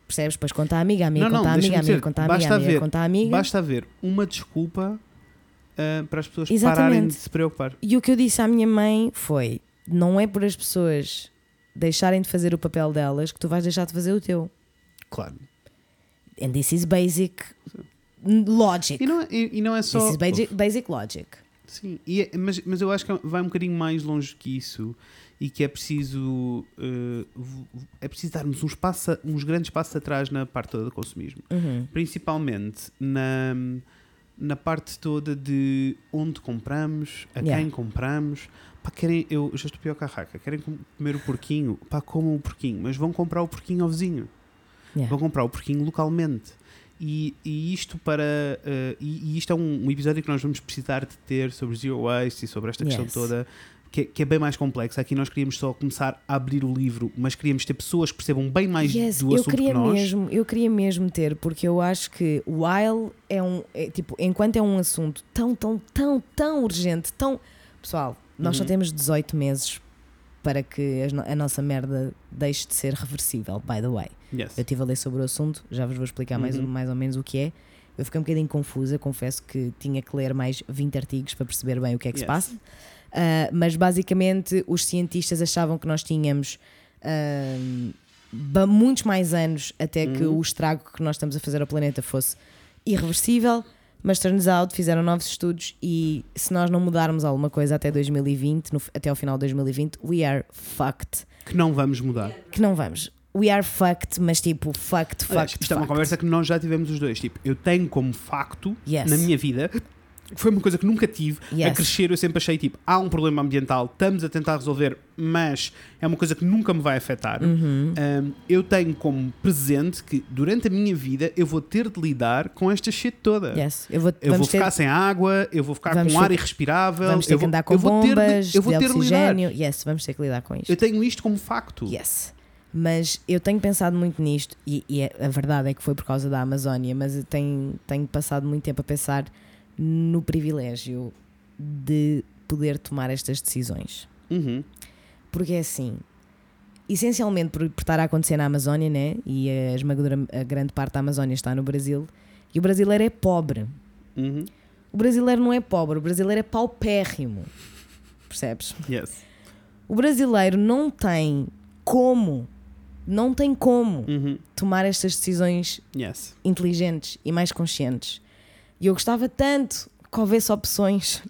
Percebes? Depois conta a amiga, a amiga Não, não, conta a amiga, deixa-me a amiga dizer, conta a amiga, amiga haver- conta a amiga. Basta haver uma desculpa ah, para as pessoas Exatamente. pararem de se preocupar. E o que eu disse à minha mãe foi: não é por as pessoas deixarem de fazer o papel delas que tu vais deixar de fazer o teu. Claro. And this is basic logic. E não, é- e, e não é só. This is basic, basic logic. Sim, e é- mas, mas eu acho que vai um bocadinho mais longe que isso e que é preciso v- é preciso darmos uns, passa, uns grandes passos atrás na parte toda do consumismo. Uhum. Principalmente na, na parte toda de onde compramos, a Yeah. quem compramos. Pá, querem, eu já estou pior que a raca, querem com- comer o porquinho, pá, comam o porquinho, mas vão comprar o porquinho ao vizinho. Yeah. Vão comprar o porquinho localmente. E, e isto para eh, e, e isto é um, um episódio que nós vamos precisar de ter sobre zero waste e sobre esta questão Yes. toda que, é- que é bem mais complexa. Aqui nós queríamos só começar a abrir o livro, mas queríamos ter pessoas que percebam bem mais Yes, do eu assunto queria que nós. mesmo, eu queria mesmo ter, porque eu acho que while é um, é, tipo, enquanto é um assunto tão, tão, tão, tão urgente, tão pessoal, nós só Uhum. temos 18 meses para que a nossa merda deixe de ser reversível, by the way. Yes. Eu estive a ler sobre o assunto, já vos vou explicar mais, Uhum. mais ou menos o que é. Eu fiquei um bocadinho confusa, confesso que tinha que ler mais 20 artigos para perceber bem o que é que se Yes. passa. Ah, mas basicamente os cientistas achavam que nós tínhamos ba- muitos mais anos até que Uhum. o estrago que nós estamos a fazer ao planeta fosse irreversível. Mas turns out, fizeram novos estudos e se nós não mudarmos alguma coisa até 2020, no- até ao final de 2020, we are fucked. Que não vamos mudar. Que não vamos. We are fucked, mas tipo, fucked, Aliás, fucked. isto é uma fucked. conversa que nós já tivemos os dois. Tipo, eu tenho como facto Yes. na minha vida. Que Foi uma coisa que nunca tive. A Yes. crescer, eu sempre achei tipo: há um problema ambiental, estamos a tentar resolver, mas é uma coisa que nunca me vai afetar. Uhum. Um, eu tenho como presente que durante a minha vida eu vou ter de lidar com esta shit toda. Yes. Eu vou, Eu vou ter, ficar sem água, eu vou ficar vamos com ar ter- irrespirável, vamos ter eu que vou, andar com eu vou ter bombas eu vou ter lidar. oxigênio. Yes, vamos ter que lidar com isto. Eu tenho isto como facto. Yes. Mas eu tenho pensado muito nisto, e, e é- a verdade é que foi por causa da Amazónia, mas eu tenho, tenho passado muito tempo a pensar no privilégio de poder tomar estas decisões. Uhum. Porque é assim, essencialmente por, por estar a acontecer na Amazónia, né? E a, esmagadora, a grande parte da Amazónia está no Brasil, e o brasileiro é pobre. Uhum. O brasileiro não é pobre, o brasileiro é paupérrimo. Percebes? Yes. O brasileiro não tem como, não tem como Uhum. tomar estas decisões Yes. inteligentes e mais conscientes. E eu gostava tanto que houvesse opções.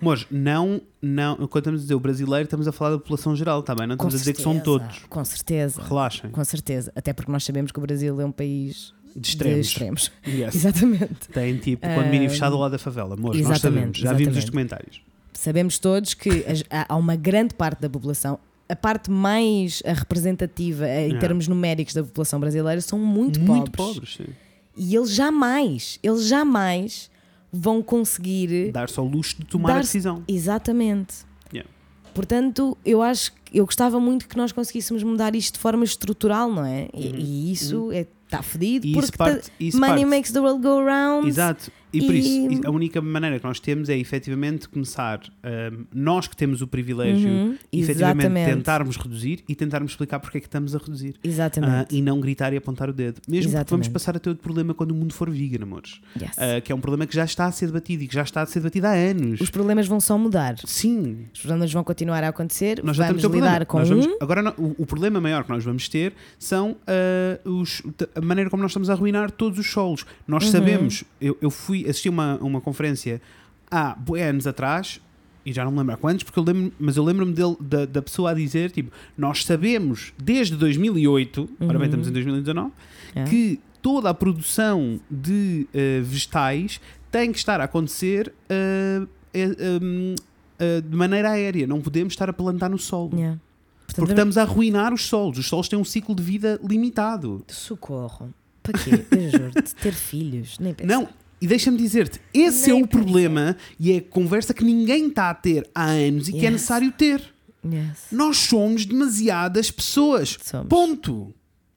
Mas não, não, quando estamos a dizer o brasileiro, estamos a falar da população geral, está bem? Não estamos a dizer que são certeza, todos. Com certeza. Relaxem. Com certeza. Até porque nós sabemos que o Brasil é um país De extremos. de extremos. Yes. Exatamente. Tem tipo condomínio Ah, fechado ao lado da favela. Amor, nós sabemos. Já vimos os documentários. Sabemos todos que há uma grande parte da população, a parte mais ah, representativa eh, em Yeah. termos numéricos da população brasileira, são muito, Muito pobres. pobres, sim. E eles jamais, eles jamais vão conseguir Dar-se ao luxo de tomar a decisão. Exatamente. Yeah. Portanto, eu acho que eu gostava muito que nós conseguíssemos mudar isto de forma estrutural, não é? E, Uhum. e isso é está fedido E isso porque parte. ta- Isso money parte. makes the world go round. Exato. E por E- isso, a única maneira que nós temos é efetivamente começar, hum, nós que temos o privilégio, Uhum. efetivamente Exatamente. tentarmos reduzir e tentarmos explicar porque é que estamos a reduzir. Exatamente. e não gritar e apontar o dedo. Mesmo porque vamos Exatamente. passar a ter outro problema quando o mundo for vegan, amores. Yes. Ah, que é um problema que já está a ser debatido e que já está a ser debatido há anos. Os problemas vão só mudar. Sim, Os problemas vão continuar a acontecer. nós já vamos temos lidar com Nós um. vamos- agora, não- o, o problema maior que nós vamos ter são ah, os- a maneira como nós estamos a arruinar todos os solos. Nós Uhum. sabemos, eu, eu fui assistir uma, uma conferência há anos atrás. E já não me lembro há quantos, porque eu lembro, mas eu lembro-me dele- da, da pessoa a dizer: tipo, nós sabemos desde 2008, ora bem, Uhum. estamos em 2019, É. que toda a produção de eh, vegetais tem que estar a acontecer um, eh, de maneira aérea. Não podemos estar a plantar no solo. Yeah. Portanto, Porque estamos a arruinar os solos. Os solos têm um ciclo de vida limitado. Socorro. Para quê? Eu juro-te, ter filhos. Nem pensar. Não, e deixa-me dizer-te, esse Nem é o problema e é a conversa que ninguém está a ter há anos e que é Yes. necessário ter. Yes. Nós somos demasiadas pessoas. Somos. Ponto.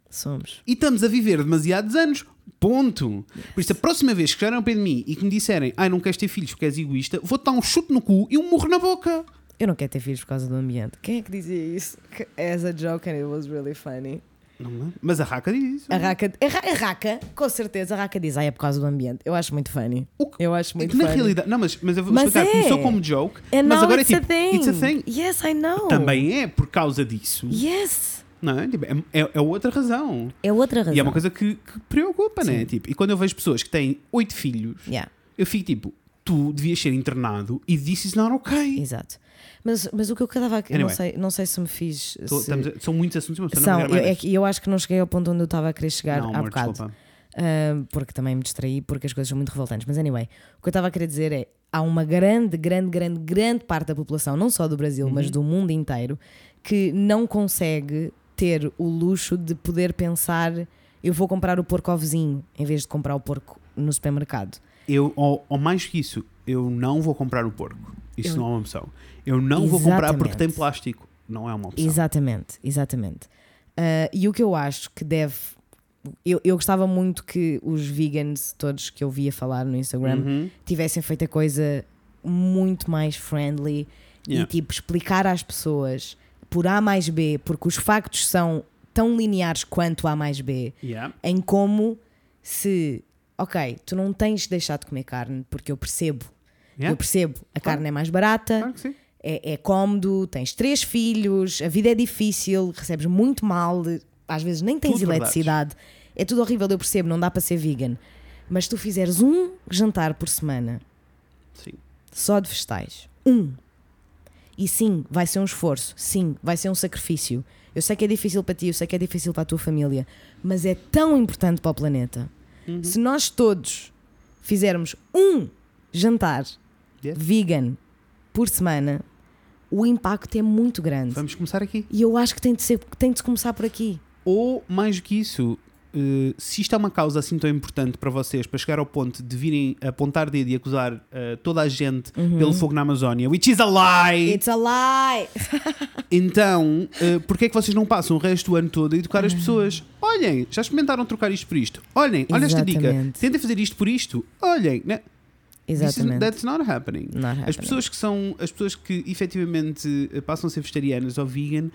Somos. E estamos a viver demasiados anos. Ponto. Por isso, a próxima vez que chegarem ao pé de mim e que me disserem ai, não queres ter filhos porque és egoísta, vou-te dar um chute no cu e um murro na boca. Eu não quero ter filhos por causa do ambiente. Quem é que dizia isso? As a joke and it was really funny. Não. Mas a Raca diz isso. A Raca, a, Ra- a Raca, com certeza, a Raca diz, ah, é por causa do ambiente. Eu acho muito funny. O que- Eu acho É muito na funny. realidade, não, mas, mas eu vou Mas explicar. é. Começou como joke, And mas now agora it's é a tipo, thing. it's a thing. Yes, I know. Também é por causa disso. Yes. Não é? Tipo, é, é- é outra razão. É outra razão. E é uma coisa que, que preocupa, né? Sim. Tipo, e quando eu vejo pessoas que têm oito filhos, Yeah, eu fico tipo, tu devias ser internado e this is not okay. exato. Mas, mas o que eu estava aqui, Anyway. não, sei, não sei se me fiz. Tô- se- estamos são muitos assuntos, mas São, eu, é que eu acho que não cheguei ao ponto onde eu estava a querer chegar Não, há amor, bocado. desculpa. Ah, porque também me distraí, porque as coisas são muito revoltantes. Mas anyway, o que eu estava a querer dizer é: há uma grande, grande, grande, grande parte da população, não só do Brasil, Uhum. mas do mundo inteiro, que não consegue ter o luxo de poder pensar: eu vou comprar o porco ao vizinho, em vez de comprar o porco no supermercado. Eu, ou, ou mais que isso, eu não vou comprar o porco. Isso Eu- não é uma opção. Eu não vou comprar porque Exatamente. tem plástico. Não é uma opção. Exatamente, exatamente. Ah, e o que eu acho que deve. Eu, eu gostava muito que os vegans, todos que eu via falar no Instagram, Uhum. tivessem feito a coisa muito mais friendly Yeah. e tipo explicar às pessoas por A mais B, porque os factos são tão lineares quanto A mais B, Yeah. em como se, ok, tu não tens de deixar de comer carne, porque eu percebo, Yeah. eu percebo, a Claro. carne é mais barata, Claro que sim. é, é cómodo, tens três filhos, a vida é difícil, recebes muito mal, às vezes nem tens Tudo eletricidade, é tudo horrível, eu percebo, não dá para ser vegan. Mas tu fizeres um jantar por semana Sim. só de vegetais, um, e sim, vai ser um esforço, sim, vai ser um sacrifício. Eu sei que é difícil para ti, eu sei que é difícil para a tua família, mas é tão importante para o planeta. Uhum. Se nós todos fizermos um jantar Yes. vegan por semana, o impacto é muito grande. Vamos começar aqui. E eu acho que tem de, ser, tem de começar por aqui. Ou, mais do que isso, eh, se isto é uma causa assim tão importante para vocês, para chegar ao ponto de virem apontar dedo e acusar eh, toda a gente pelo fogo na Amazónia, which is a lie! Uhum. It's a lie! Então, uh, porquê é que vocês não passam o resto do ano todo a educar as Ah. pessoas? Olhem, já experimentaram trocar isto por isto? Olhem, olha esta dica. Exatamente. Tentem fazer isto por isto. Olhem, né? This is- Exatamente. that's not happening. Not As happening. pessoas que são, as pessoas que efetivamente passam a ser vegetarianas ou vegan,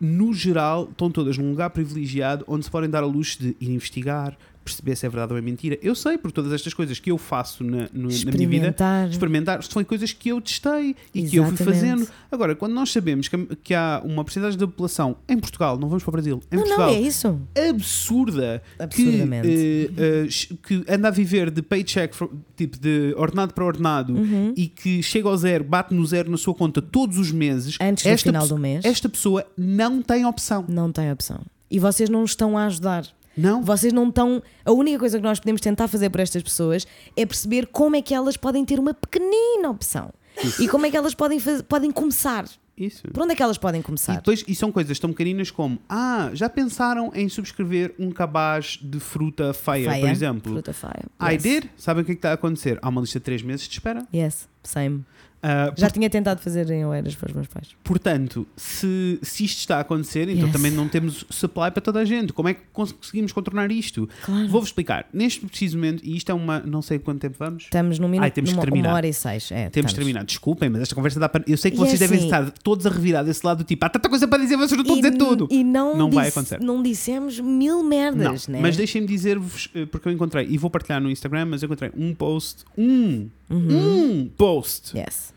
no geral, estão todas num lugar privilegiado onde se podem dar a luxo de ir investigar, perceber se é verdade ou é mentira. Eu sei, por todas estas coisas que eu faço na, no- na minha vida, Experimentar. experimentar, são coisas que eu testei e que eu fui Exatamente. fazendo. Agora, quando nós sabemos que, que há uma porcentagem da população em Portugal, não vamos para o Brasil, em Não, não, Portugal, é isso. absurda Absurdamente. Que, eh, eh, que anda a viver de paycheck, tipo de ordenado para ordenado Uhum. e que chega ao zero, bate no zero na sua conta todos os meses, Antes do final do mês. esta pessoa não tem opção. Não tem opção. E vocês não estão a ajudar. Não. Vocês não estão. A única coisa que nós podemos tentar fazer por estas pessoas é perceber como é que elas podem ter uma pequenina opção. E como é que elas podem, podem começar. Isso. Por onde é que elas podem E, começar? depois, e são coisas tão pequeninas como ah, já pensaram em subscrever um cabaz de fruta feia, por Feia. exemplo? Fruta feia. I Yes. did? Sabem o que é que está a acontecer? Há uma lista de 3 meses de espera. Yes, same. Ah, Já tinha tentado fazer em Oeiras para os meus pais. Portanto, se, se isto está a acontecer, então Yes. também não temos supply para toda a gente. Como é que cons- conseguimos contornar isto? Claro. Vou-vos explicar. Neste preciso momento, e isto é uma. Não sei quanto tempo vamos. Estamos num minuto, Ai, temos que numa, terminar. uma hora e seis. É, Temos estamos. terminar. Desculpem, mas esta conversa dá para. Eu sei que E vocês é devem assim- estar todos a revirar desse lado do tipo, há tanta coisa para dizer, vocês não estão a dizer tudo. E não, Não vai disse- acontecer. Não dissemos mil Não, merdas, né? mas deixem-me dizer-vos, eh, porque eu encontrei, e vou partilhar no Instagram, mas eu encontrei um post, um, um post Yes.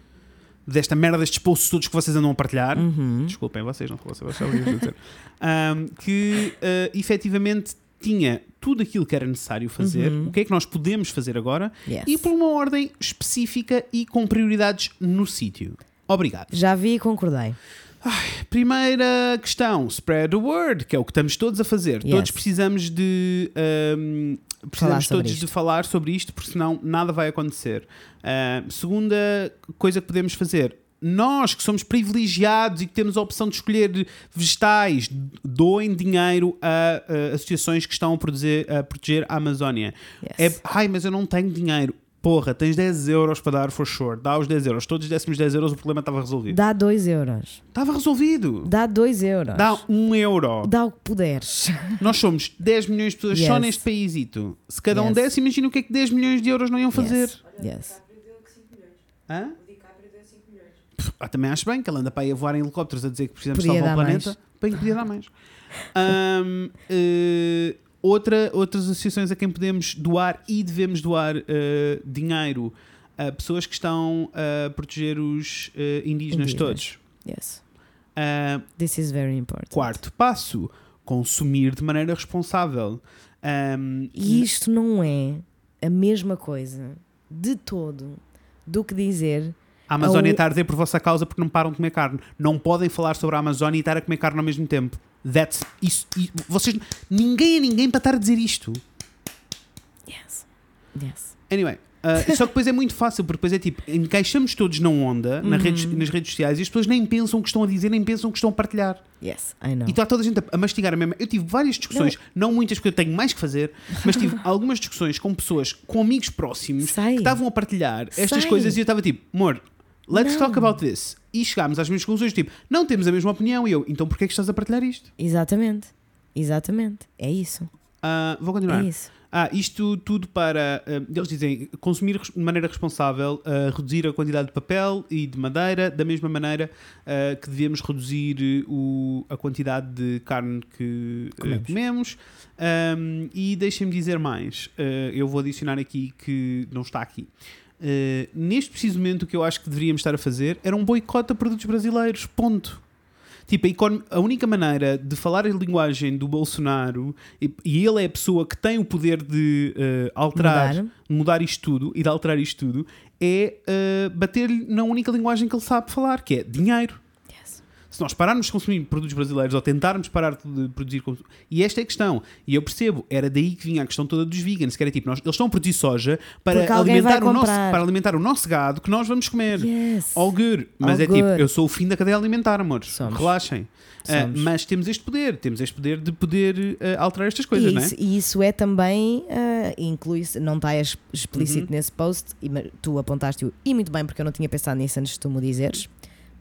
Desta merda, destes posts todos que vocês andam a partilhar. Uhum. Desculpem, vocês não fossem vocês, dizer. Ahm, que eh, efetivamente tinha tudo aquilo que era necessário fazer, Uhum. o que é que nós podemos fazer agora Yes. e por uma ordem específica e com prioridades no sítio. Obrigado. Já vi e concordei. Primeira questão: spread the word, que é o que estamos todos a fazer. Yes. Todos precisamos de. Falar precisamos todos isto. de falar sobre isto, porque senão nada vai acontecer. Ah, segunda coisa que podemos fazer. Nós que somos privilegiados e que temos a opção de escolher vegetais, doem dinheiro a, a associações que estão a, produzir- a proteger a Amazónia. Yes. É, ai, mas eu não tenho dinheiro. Porra, tens 10 euros para dar, for sure. Dá os 10 euros. Todos dessemos 10 euros, o problema estava resolvido. Dá 2 euros. Estava resolvido. Dá 2 euros. Dá um euro. Dá o que puderes. Nós somos 10 milhões de pessoas só Yes. neste paísito. Se cada um Yes. desse, imagina o que é que 10 milhões de euros não iam fazer. Yes. yes. deu que 5 milhões. Hã? O DiCaprio deu 5 milhões. Ah, também acho bem que ele anda para aí a voar em helicópteros a dizer que precisamos Podia salvar o planeta. Bem, que podia dar mais. Ahm, eh, outra, outras associações a quem podemos doar e devemos doar eh, dinheiro a pessoas que estão a proteger os eh, indígenas, Indígenas. todos. Yes. Ah, This is very important. quarto passo: consumir de maneira responsável. Ahm, E isto não é a mesma coisa de todo do que dizer a Amazónia Ao- está a arder por vossa causa porque não param de comer carne. Não podem falar sobre a Amazónia e estar a comer carne ao mesmo tempo. That's, isso, vocês, ninguém é ninguém para estar a dizer isto. yes. Yes. Anyway, uh, só que depois é muito fácil, porque depois é tipo, encaixamos todos na onda, na Uhum. redes- nas redes sociais, e as pessoas nem pensam o que estão a dizer, nem pensam o que estão a partilhar. Yes, I know. E está toda a gente a, a mastigar a mesma. Eu tive várias discussões, não. muitas porque eu tenho mais que fazer, mas tive algumas discussões com pessoas, com amigos próximos, Sei. que estavam a partilhar estas Sei. coisas e eu estava tipo, amor, let's Não. talk about this. E chegámos às mesmas conclusões, tipo, não temos a mesma opinião, e eu, então porquê é que estás a partilhar isto? Exatamente. Exatamente. É isso. Ah, vou continuar. É isso. Ah, isto tudo para, ah, eles dizem, consumir de maneira responsável, ah, reduzir a quantidade de papel e de madeira, da mesma maneira que devemos reduzir o, a quantidade de carne que Comemos. comemos. Ahm, e deixem-me dizer mais, eu vou adicionar aqui que não está aqui. Ah, neste preciso momento, o que eu acho que deveríamos estar a fazer era um boicote a produtos brasileiros. Ponto. Tipo, a, a única maneira de falar a linguagem do Bolsonaro, e, e ele é a pessoa que tem o poder de eh, alterar, Mudar. mudar. isto tudo e de alterar isto tudo, é eh, bater-lhe na única linguagem que ele sabe falar, que é dinheiro. Se nós pararmos de consumir produtos brasileiros ou tentarmos parar de produzir. E esta é a questão. E eu percebo, era daí que vinha a questão toda dos vegans, que era tipo, nós, eles estão a produzir soja para alimentar, o nosso, para alimentar o nosso gado que nós vamos comer. Yes. All good. Mas All é tipo, good. eu sou o fim da cadeia alimentar, amores. Somos. Relaxem. Ah, Somos. mas temos este poder, temos este poder de poder ah, alterar estas coisas, e, não é? isso, e isso é também, ah, inclui-se, não está ex- explícito Uhum. nesse post, e tu apontaste-o, e muito bem, porque eu não tinha pensado nisso antes de tu me dizeres,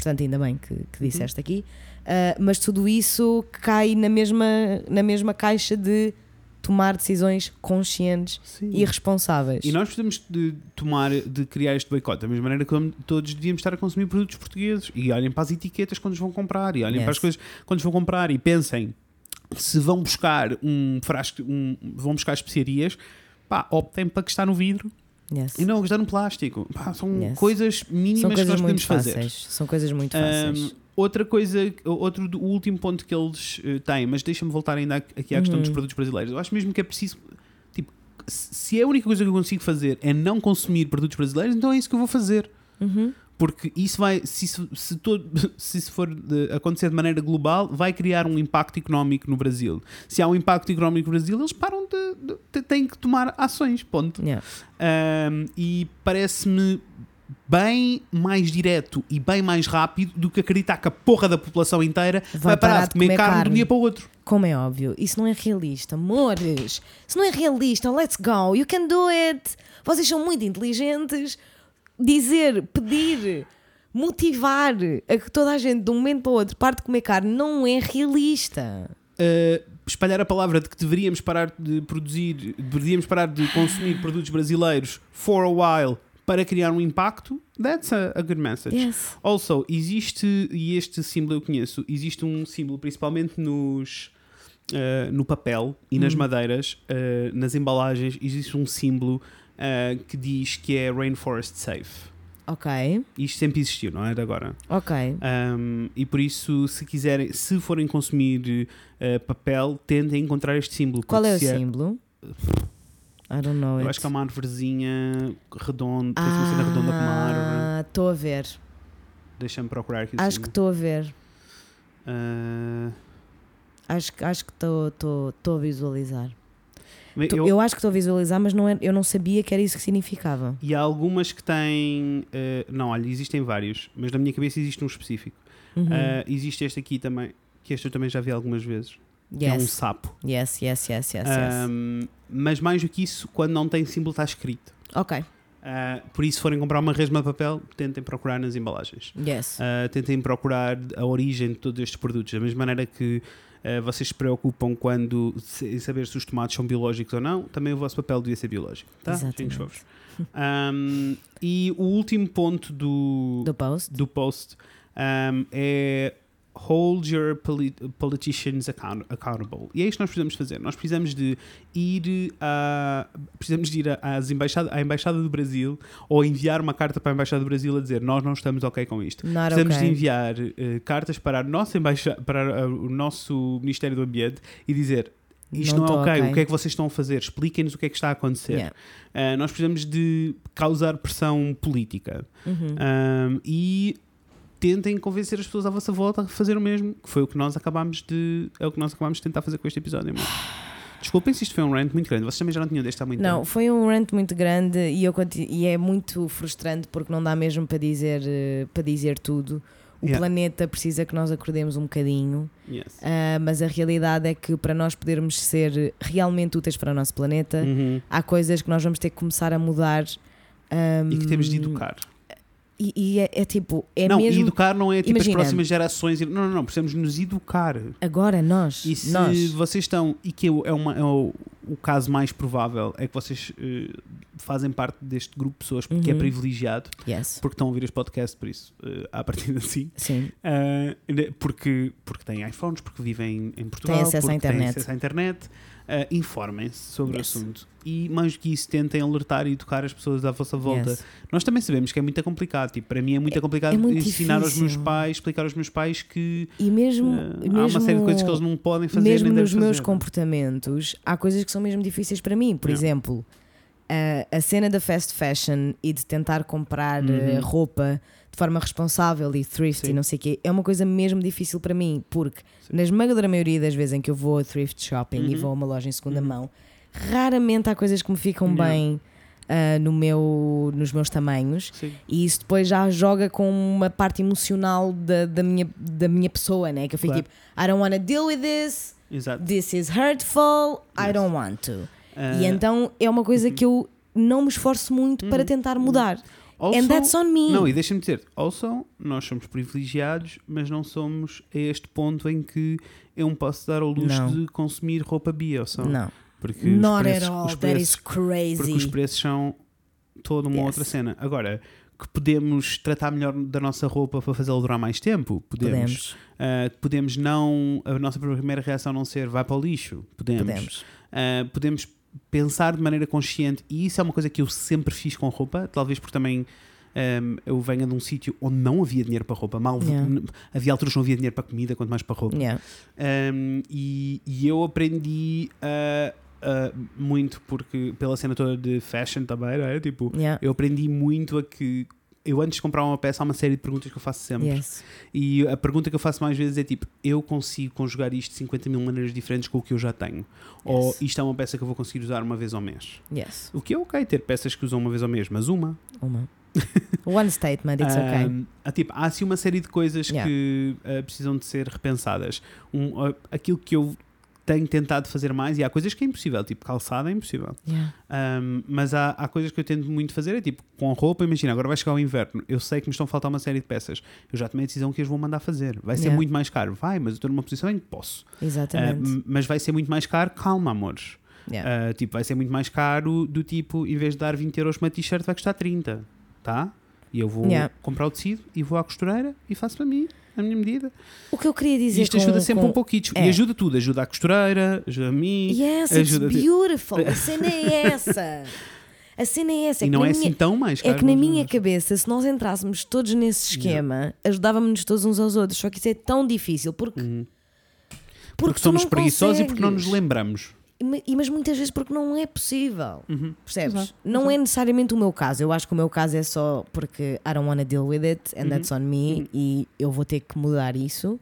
portanto, ainda bem que, Uhum. que disseste aqui. Ah, mas tudo isso cai na mesma, na mesma caixa de tomar decisões conscientes Sim. e responsáveis. E nós precisamos de tomar, de criar este boicote, da mesma maneira que todos devíamos estar a consumir produtos portugueses e olhem para as etiquetas quando os vão comprar e olhem Yes. para as coisas quando os vão comprar e pensem se vão buscar um frasco, um, vão buscar especiarias, pá, optem para que está no vidro Yes. e não gastar no plástico. Pá, são Yes. coisas mínimas São que coisas nós muito podemos fazer. fáceis. São coisas muito Um, fáceis. outra coisa, outro o último ponto que eles eh, têm, mas deixa-me voltar ainda aqui à questão Uhum. dos produtos brasileiros. Eu acho mesmo que é preciso, tipo, se se é a única coisa que eu consigo fazer é não consumir produtos brasileiros, então é isso que eu vou fazer. Uhum. Porque isso vai, se, isso- se, todo, se isso for de- acontecer de maneira global, vai criar um impacto económico no Brasil. Se há um impacto económico no Brasil, eles param de, de- de- têm que tomar ações, ponto. Yeah. Um, e parece-me bem mais direto e bem mais rápido do que acreditar que a porra da população inteira vai, parar, de comer, carne, de um dia para o outro. Como é óbvio, isso não é realista, amores. Isso não é realista. Let's go, you can do it. Vocês são muito inteligentes. Dizer, pedir, motivar a que toda a gente de um momento para o outro parte de comer carne não é realista. Uh, espalhar a palavra de que deveríamos parar de produzir, deveríamos parar de consumir produtos brasileiros for a while para criar um impacto, that's a, a good message. Yes. Also, existe, e este símbolo eu conheço, existe um símbolo principalmente nos, uh, no papel e nas madeiras, uh, nas embalagens, existe um símbolo uh, que diz que é Rainforest Safe. Ok, Isto sempre existiu, não é de agora. ok. Um, e por isso, se quiserem, se forem consumir uh, papel, tentem encontrar este símbolo. Qual é o se símbolo? I don't know. Eu it. acho que é uma árvorezinha redonda, parece uma cena redonda com uma árvore. Ah, estou a ver. Deixa-me procurar aqui o Acho que estou a ver. Uh, Acho, acho que estou a visualizar. Eu- Eu acho que estou a visualizar, mas não é, eu não sabia que era isso que significava. E há algumas que têm. eh, não, olha, existem vários, mas na minha cabeça existe um específico. Uhum. Eh, existe este aqui também, que este eu também já vi algumas vezes. Que é um yes. sapo. yes, yes, yes, yes, yes. Ahm, mas mais do que isso, quando não tem símbolo, está escrito. Ok, Ah, por isso, se forem comprar uma resma de papel, tentem procurar nas embalagens. yes. Ah, tentem procurar a origem de todos estes produtos. Da mesma maneira que ah, vocês se preocupam quando em saber se os tomates são biológicos ou não, também o vosso papel devia ser biológico. Tá? Exatamente. Ahm, e o último ponto do, Do post? do post um, é hold your poli- politicians account- accountable. E é isto que nós precisamos fazer. Nós precisamos de ir a precisamos de ir às embaixada, à embaixada do Brasil ou enviar uma carta para a embaixada do Brasil a dizer nós não estamos ok com isto. Not Precisamos de okay. enviar eh, cartas para, a nossa embaixa, para eh, o nosso Ministério do Ambiente e dizer isto não, Não é tô ok, ok. o que é que vocês estão a fazer? Expliquem-nos o que é que está a acontecer. Yeah. Uh, nós precisamos de causar pressão política Uhum. Um, e tentem convencer as pessoas à vossa volta a fazer o mesmo, que foi o que nós acabámos de é o que nós acabámos de tentar fazer com este episódio. Mas... Desculpem se isto foi um rant muito grande. Vocês também já não tinham deste há muito Não, tempo. foi um rant muito grande e, eu, e é muito frustrante porque não dá mesmo para dizer, eh, para dizer tudo. O Yeah. planeta precisa que nós acordemos um bocadinho, Yes. ah, mas a realidade é que para nós podermos ser realmente úteis para o nosso planeta, Uhum. há coisas que nós vamos ter que começar a mudar. E que temos de educar. E, e é, é tipo, é não, mesmo. educar não é tipo Imagina. as próximas gerações. Não, não, não. Precisamos nos educar. Agora nós. E se nós. vocês estão, e que é, o- é uma- é o, o caso mais provável, é que vocês eh, fazem parte deste grupo de pessoas que é Uhum. privilegiado, Yes. porque estão a ouvir este podcast, por isso, uh, à partida sim. Sim. Uh, porque, porque têm iPhones, porque vivem em Portugal, Têm acesso à porque têm internet. acesso à internet. Uh, Informem-se sobre Yes. o assunto e, mais do que isso, tentem alertar e educar as pessoas à vossa volta. Yes. Nós também sabemos que é muito complicado. Tipo, para mim é muito complicado é muito ensinar aos meus difícil. pais, explicar aos meus pais que E mesmo, uh, mesmo, há uma série de coisas que eles não podem fazer mesmo nem nos devem meus fazer. comportamentos, há coisas que são mesmo difíceis para mim. Por Yeah. exemplo, a, a cena da fast fashion e de tentar comprar eh, Uhum. roupa de forma responsável e thrift Sim. e não sei o quê, é uma coisa mesmo difícil para mim, porque Sim. na esmagadora maioria das vezes em que eu vou a thrift shopping e Uhum. vou a uma loja em segunda Uhum. mão, raramente há coisas que me ficam bem ah, no meu, nos meus tamanhos. Sim. E isso depois já joga com uma parte emocional da, da, minha, da minha pessoa, né? Que eu fico Claro. tipo, I don't want to deal with this, Exato. this is hurtful, I Yes. don't want to. Uh, E então é uma coisa que eu não me esforço muito para Uhum. tentar mudar. Also- And that's on me. Não, e deixa-me dizer, also, nós somos privilegiados, mas não somos a este ponto em que eu me posso dar ao luxo Não. de consumir roupa bio só. Não, Porque os not preços, at all. os That is preços, porque os crazy. preços são toda uma Yes. outra cena. Agora, que podemos tratar melhor da nossa roupa para fazê-la durar mais tempo? Podemos. Podemos, Ah, podemos não. A nossa primeira reação não ser vai para o lixo? Podemos. podemos. Uh, podemos pensar de maneira consciente e isso é uma coisa que eu sempre fiz com roupa, talvez porque também um, eu venha de um sítio onde não havia dinheiro para roupa, mal Yeah. havia alturas que não havia dinheiro para comida, quanto mais para roupa. Yeah. Um, e, e eu aprendi uh, muito porque pela cena toda de fashion também, não é? Tipo, Yeah. eu aprendi muito a que eu antes de comprar uma peça há uma série de perguntas que eu faço sempre. Yes. E a pergunta que eu faço mais vezes é tipo: eu consigo conjugar isto de 50 mil maneiras diferentes com o que eu já tenho? Ou Yes. isto é uma peça que eu vou conseguir usar uma vez ao mês? Yes. O que é ok ter peças que usam uma vez ao mês, mas uma. Uma. One statement, it's okay. Ahm, há, tipo, há assim uma série de coisas Yeah. que ah, precisam de ser repensadas. Um, ah, aquilo que eu tenho tentado fazer mais, e há coisas que é impossível, tipo calçada é impossível. Yeah. Um, mas há, há coisas que eu tento muito fazer, é tipo, com roupa, imagina, agora vai chegar o inverno, eu sei que me estão a faltar uma série de peças, eu já tomei a decisão que as vou mandar fazer. Vai ser Yeah. muito mais caro, vai, mas eu estou numa posição em que posso. Exatamente. Uh, mas vai ser muito mais caro, calma, amores. Yeah. Uh, tipo, vai ser muito mais caro do tipo, em vez de dar 20 euros para uma t-shirt, vai custar 30, tá? E eu vou comprar o tecido e vou à costureira e faço para mim, a minha medida. O que eu queria dizer isto ajuda com- sempre com- um pouquinho. é. E ajuda tudo, ajuda a costureira, ajuda a mim. Yes, it's ajuda- beautiful. A cena é essa. A cena é essa. E é não é na assim minha- tão mais caro. É que na minha é. cabeça, se nós entrássemos todos nesse esquema, ajudávamos-nos todos uns aos outros. Só que isso é tão difícil porque. Uhum. Porque, Porque, somos preguiçosos e porque não nos lembramos. Ma- Mas muitas vezes porque não é possível. Uhum. Percebes? Exato, Não é necessariamente o meu caso. Eu acho que o meu caso é só porque I don't wanna deal with it and Uhum. that's on me Uhum. e eu vou ter que mudar isso.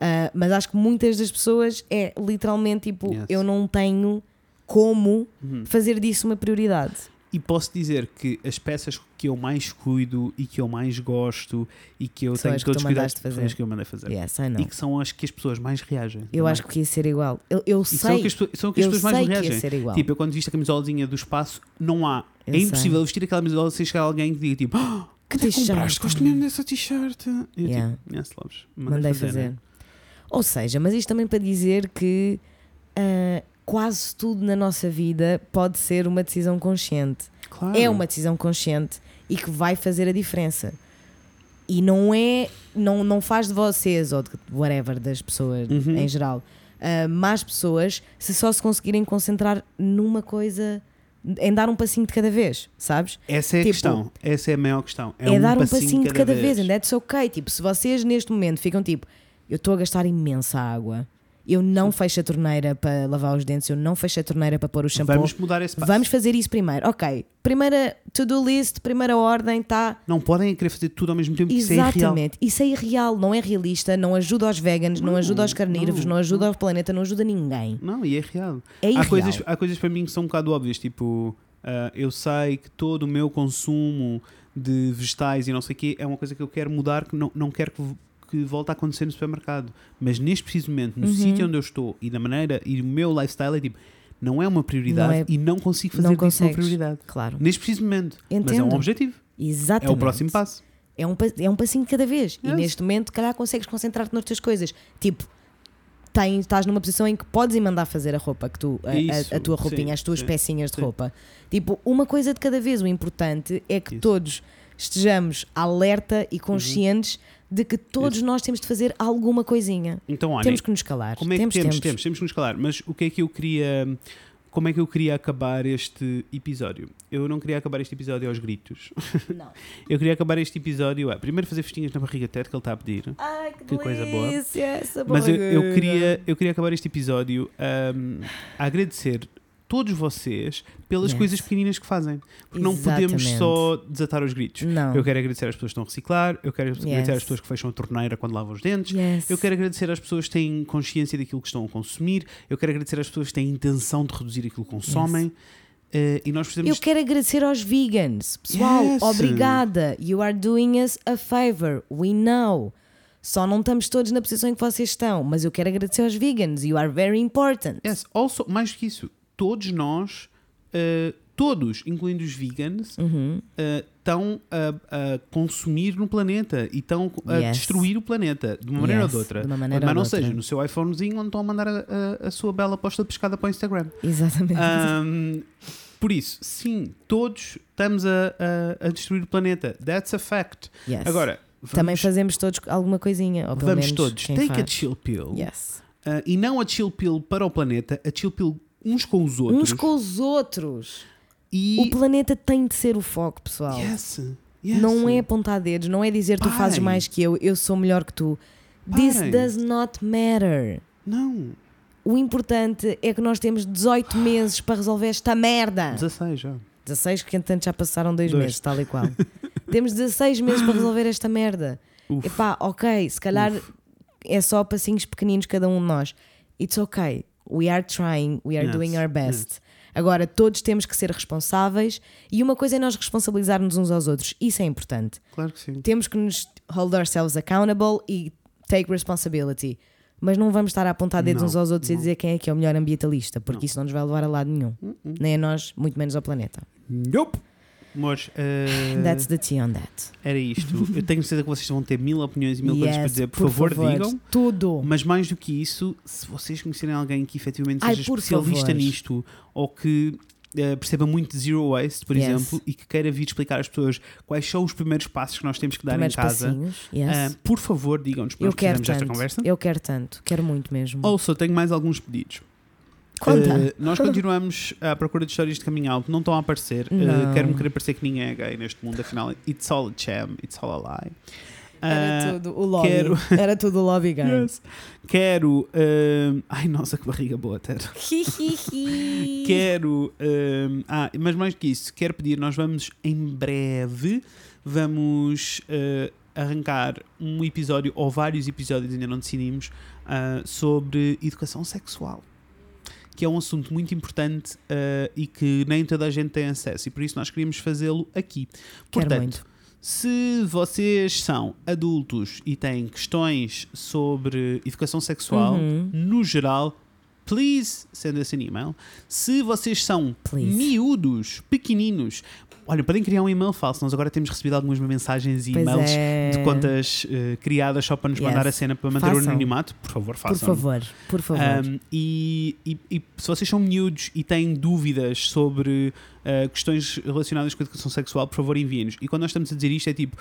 Ah, mas acho que muitas das pessoas é literalmente tipo, Yes. eu não tenho como Uhum. fazer disso uma prioridade. E posso dizer que as peças que eu mais cuido e que eu mais gosto e que eu São tenho todos cuidados fazer. são as que eu mandei fazer. Yes. E que são as que as pessoas mais reagem. Eu também. acho que ia ser igual. Eu, eu E sei, são, que as, são que as pessoas mais reagem. ser igual. Tipo, eu quando viste a camisolazinha do espaço, não há. Eu é impossível sei. vestir aquela camisola sem chegar alguém que diga tipo, oh, Que t-shirt? compraste? Gosto mesmo dessa t-shirt. E eu Yeah. tipo, yes, loves. Mandei fazer. né? Ou seja, mas isto também para dizer que ah, quase tudo na nossa vida pode ser uma decisão consciente. Claro. É uma decisão consciente e que vai fazer a diferença. E não é, não, não faz de vocês ou de whatever, das pessoas Uhum. em geral, ah, más pessoas se só se conseguirem concentrar numa coisa, em dar um passinho de cada vez, sabes? Essa é a Tipo, questão. Essa é a maior questão. É, É, um dar um passinho, passinho de cada vez, and that's ok. Tipo, se vocês neste momento ficam tipo, eu estou a gastar imensa água, eu não fecho a torneira para lavar os dentes, eu não fecho a torneira para pôr o shampoo. Vamos mudar esse passo. Vamos fazer isso primeiro. Ok, primeira to-do list, primeira ordem, tá. Não podem querer fazer tudo ao mesmo tempo. Isso é irreal. Exatamente. Isso é irreal, não é realista, não ajuda aos veganos, não, Não, ajuda aos carnívoros, não, não, ajuda ao planeta, não ajuda ninguém. Não, e é real. É irreal. Há coisas, há coisas para mim que são um bocado óbvias, tipo, ah, eu sei que todo o meu consumo de vegetais e não sei o quê é uma coisa que eu quero mudar, que não, não quero que, que volte a acontecer no supermercado. Mas neste preciso momento, no Uhum. sítio onde eu estou e da maneira e o meu lifestyle é tipo, não é uma prioridade Não é- e não consigo fazer não disso uma prioridade. Claro. Neste preciso momento. Mas é um Entendo. objetivo. Exatamente. É o próximo passo. É um, é um passinho de cada vez. E neste momento, calhar, consegues concentrar-te noutras coisas. Tipo, tens, estás numa posição em que podes ir mandar fazer a roupa que tu, a- a, Isso, a tua sim, roupinha, as tuas sim, pecinhas de sim. roupa. Tipo, uma coisa de cada vez. O importante é que Isso. todos estejamos alerta Uhum. e conscientes de que todos nós temos de fazer alguma coisinha. Então, olha, temos que nos calar. Como é que temos, temos, temos, temos, que nos calar. Mas o que é que eu queria. Como é que eu queria acabar este episódio? Eu não queria acabar este episódio aos gritos. Não. Eu queria acabar este episódio a primeiro fazer festinhas na barriga Ted, que ele está a pedir. Ai, que, Que coisa boa. delícia essa Mas eu, eu queria, eu queria acabar este episódio ahm, a agradecer todos vocês pelas Yes. coisas pequeninas que fazem. Porque não podemos só desatar os gritos. Não. Eu quero agradecer às pessoas que estão a reciclar, eu quero agradecer Yes. às pessoas que fecham a torneira quando lavam os dentes, Yes. eu quero agradecer às pessoas que têm consciência daquilo que estão a consumir. Eu quero agradecer às pessoas que têm intenção de reduzir aquilo que consomem. Eh, e nós precisamos. Eu quero agradecer aos vegans. Pessoal, obrigada. You are doing us a favor. We know. Só não estamos todos na posição em que vocês estão, mas eu quero agradecer aos vegans. You are very important. Yes, also, mais do que isso, todos nós, eh, todos, incluindo os vegans, Uhum. eh, estão a, a consumir no planeta e estão a Yes. destruir o planeta de uma maneira Yes, ou de outra. de uma maneira Mas ou não outra. seja no seu iPhonezinho onde estão a mandar a, a- a sua bela posta de pescada para o Instagram. Exatamente. Ahm, por isso, sim, todos estamos a, a- a destruir o planeta. That's a fact. Yes. Agora, vamos, Também fazemos todos alguma coisinha. Ou vamos todos take a faz. chill pill. Yes. Ah, e não a chill pill para o planeta, a chill pill uns com os outros. Uns com os outros. e... O planeta tem de ser o foco, pessoal. Yes, yes. Não é apontar dedos, não é dizer tu fazes mais que eu, eu sou melhor que tu. This does not matter. Não. O importante é que nós temos 18 meses para resolver esta merda. 16 já. 16, que entanto já passaram dois, Dois. meses, tal e qual. temos 16 meses para resolver esta merda. Uf. Epá, ok, se calhar é só passinhos pequeninos cada um de nós. It's ok. We are trying, we are Yes, doing our best. Agora, todos temos que ser responsáveis e uma coisa é nós responsabilizarmos uns aos outros. Isso é importante. Claro que sim. Temos que nos hold ourselves accountable e take responsibility. Mas não vamos estar a apontar dedos Não, uns aos outros e não. dizer quem é que é o melhor ambientalista, porque isso não nos vai levar a lado nenhum. Nem a nós, muito menos ao planeta. Nope. Mas eh, That's the tea on that. era isto. Eu tenho certeza que vocês vão ter mil opiniões e mil coisas para Yes, dizer. Por, favor, digam. Tudo. Mas mais do que isso, se vocês conhecerem alguém que efetivamente Ai, seja por especialista favor. nisto ou que eh, perceba muito de zero waste, por Yes. exemplo, e que queira vir explicar às pessoas quais são os primeiros passos que nós temos que dar Primeiros em casa. Yes. ah, por favor, digam-nos para eu quero tanto. conversa. Eu quero tanto. Quero muito mesmo. Also, tenho mais alguns pedidos. Conta. Eh, nós continuamos à procura de histórias de coming out, não estão a aparecer. Eh, Não. Quero-me querer parecer que ninguém é gay neste mundo, afinal, it's all a sham, it's all a lie. Era Ah, tudo o lobby. quero- Era tudo o lobby gay. yes. Quero. eh, ai, nossa, que barriga boa, Ter. Quero. eh, ah, mas mais que isso, quero pedir, nós vamos em breve, vamos eh, arrancar um episódio, ou vários episódios, ainda não decidimos, ah, sobre educação sexual. Que é um assunto muito importante ah, e que nem toda a gente tem acesso, e por isso nós queríamos fazê-lo aqui. Quero Portanto, muito. se vocês são adultos e têm questões sobre educação sexual, Uhum. no geral, please send us an email. Se vocês são Please. miúdos, pequeninos, olha, podem criar um e-mail falso. Nós agora temos recebido algumas mensagens e Pois e-mails é. de contas eh, criadas só para nos Yes. mandar a cena para manter o Façam. anonimato. Por favor, Por façam. favor, por favor. Um, e, e- e se vocês são miúdos e têm dúvidas sobre uh, questões relacionadas com a educação sexual, por favor enviem-nos. E quando nós estamos a dizer isto, é tipo,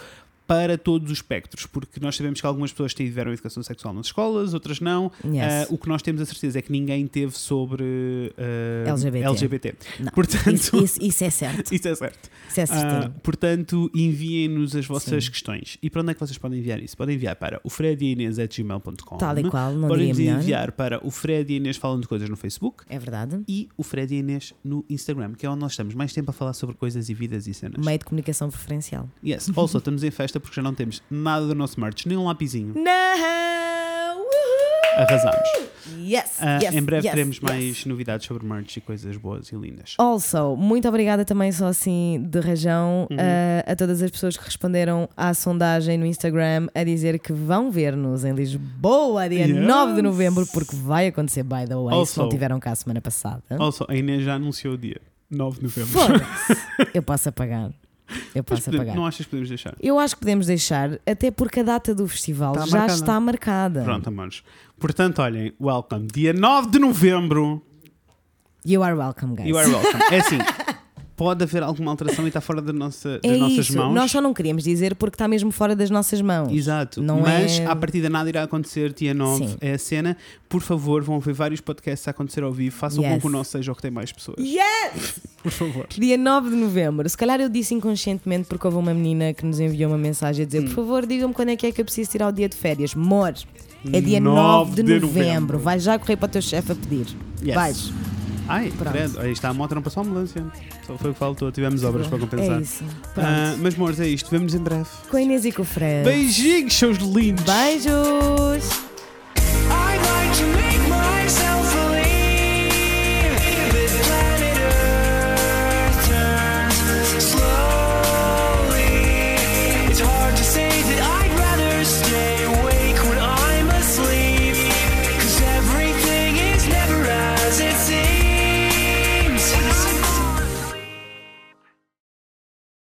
para todos os espectros, porque nós sabemos que algumas pessoas tiveram educação sexual nas escolas, outras não. Yes. Ah, o que nós temos a certeza é que ninguém teve sobre ah, LGBT. LGBT. Não, Portanto, Isso, isso- isso é certo. isso é certo. Isso é certo. portanto, enviem-nos as vossas Sim. questões. E para onde é que vocês podem enviar isso? Podem enviar para o fredinês.gmail.com Tal e qual, não Podem enviar para o Fred e Inês falando de coisas no Facebook É verdade. e o Fred e Inês no Instagram, que é onde nós estamos mais tempo a falar sobre coisas e vidas e cenas. Meio de comunicação preferencial. Yes. Also, estamos em festa porque já não temos nada do nosso merch, nem um lapizinho. Não! Uhul! Arrasamos. Yes, Ah, yes, em breve yes, teremos yes. mais novidades sobre merch e coisas boas e lindas. Also, muito obrigada também, só assim de rajão, Uhum. a- a todas as pessoas que responderam à sondagem no Instagram a dizer que vão ver-nos em Lisboa, dia Yes. 9 de novembro, porque vai acontecer, by the way, se Also- não tiveram cá a semana passada. Also, a Inês já anunciou o dia 9 de novembro. Eu posso apagar. Eu posso podemos- apagar. não achas que podemos deixar? Eu acho que podemos deixar, até porque a data do festival Está já marcada. está marcada. Pronto, amores. Portanto, olhem, welcome. Dia 9 de novembro. You are welcome, guys. You are welcome. É assim, pode haver alguma alteração e está fora da nossa, das é nossas isso. mãos. Nós só não queríamos dizer porque está mesmo fora das nossas mãos. Exato, Não mas é- à partida nada irá acontecer dia 9 Sim. é a cena. Por favor, vão ver vários podcasts a acontecer ao vivo. Façam com Yes. que o nosso seja o que tem mais pessoas. Yes! Por favor. Dia 9 de novembro. Se calhar eu disse inconscientemente porque houve uma menina que nos enviou uma mensagem a dizer: Hum. por favor, digam-me quando é que é que eu preciso tirar o dia de férias. Mor, é dia 9 9 de, de novembro. novembro. Vai já correr para o teu chefe a pedir. Yes. Vais. Ai, credo. Aí está, a moto não passou a ambulância. Só foi o que faltou. Tivemos obras para compensar. É isso. Ah, mas, amores, é isto. Vemos em breve. Com a Inês e com o Fred. Beijinhos, seus lindos. Beijos!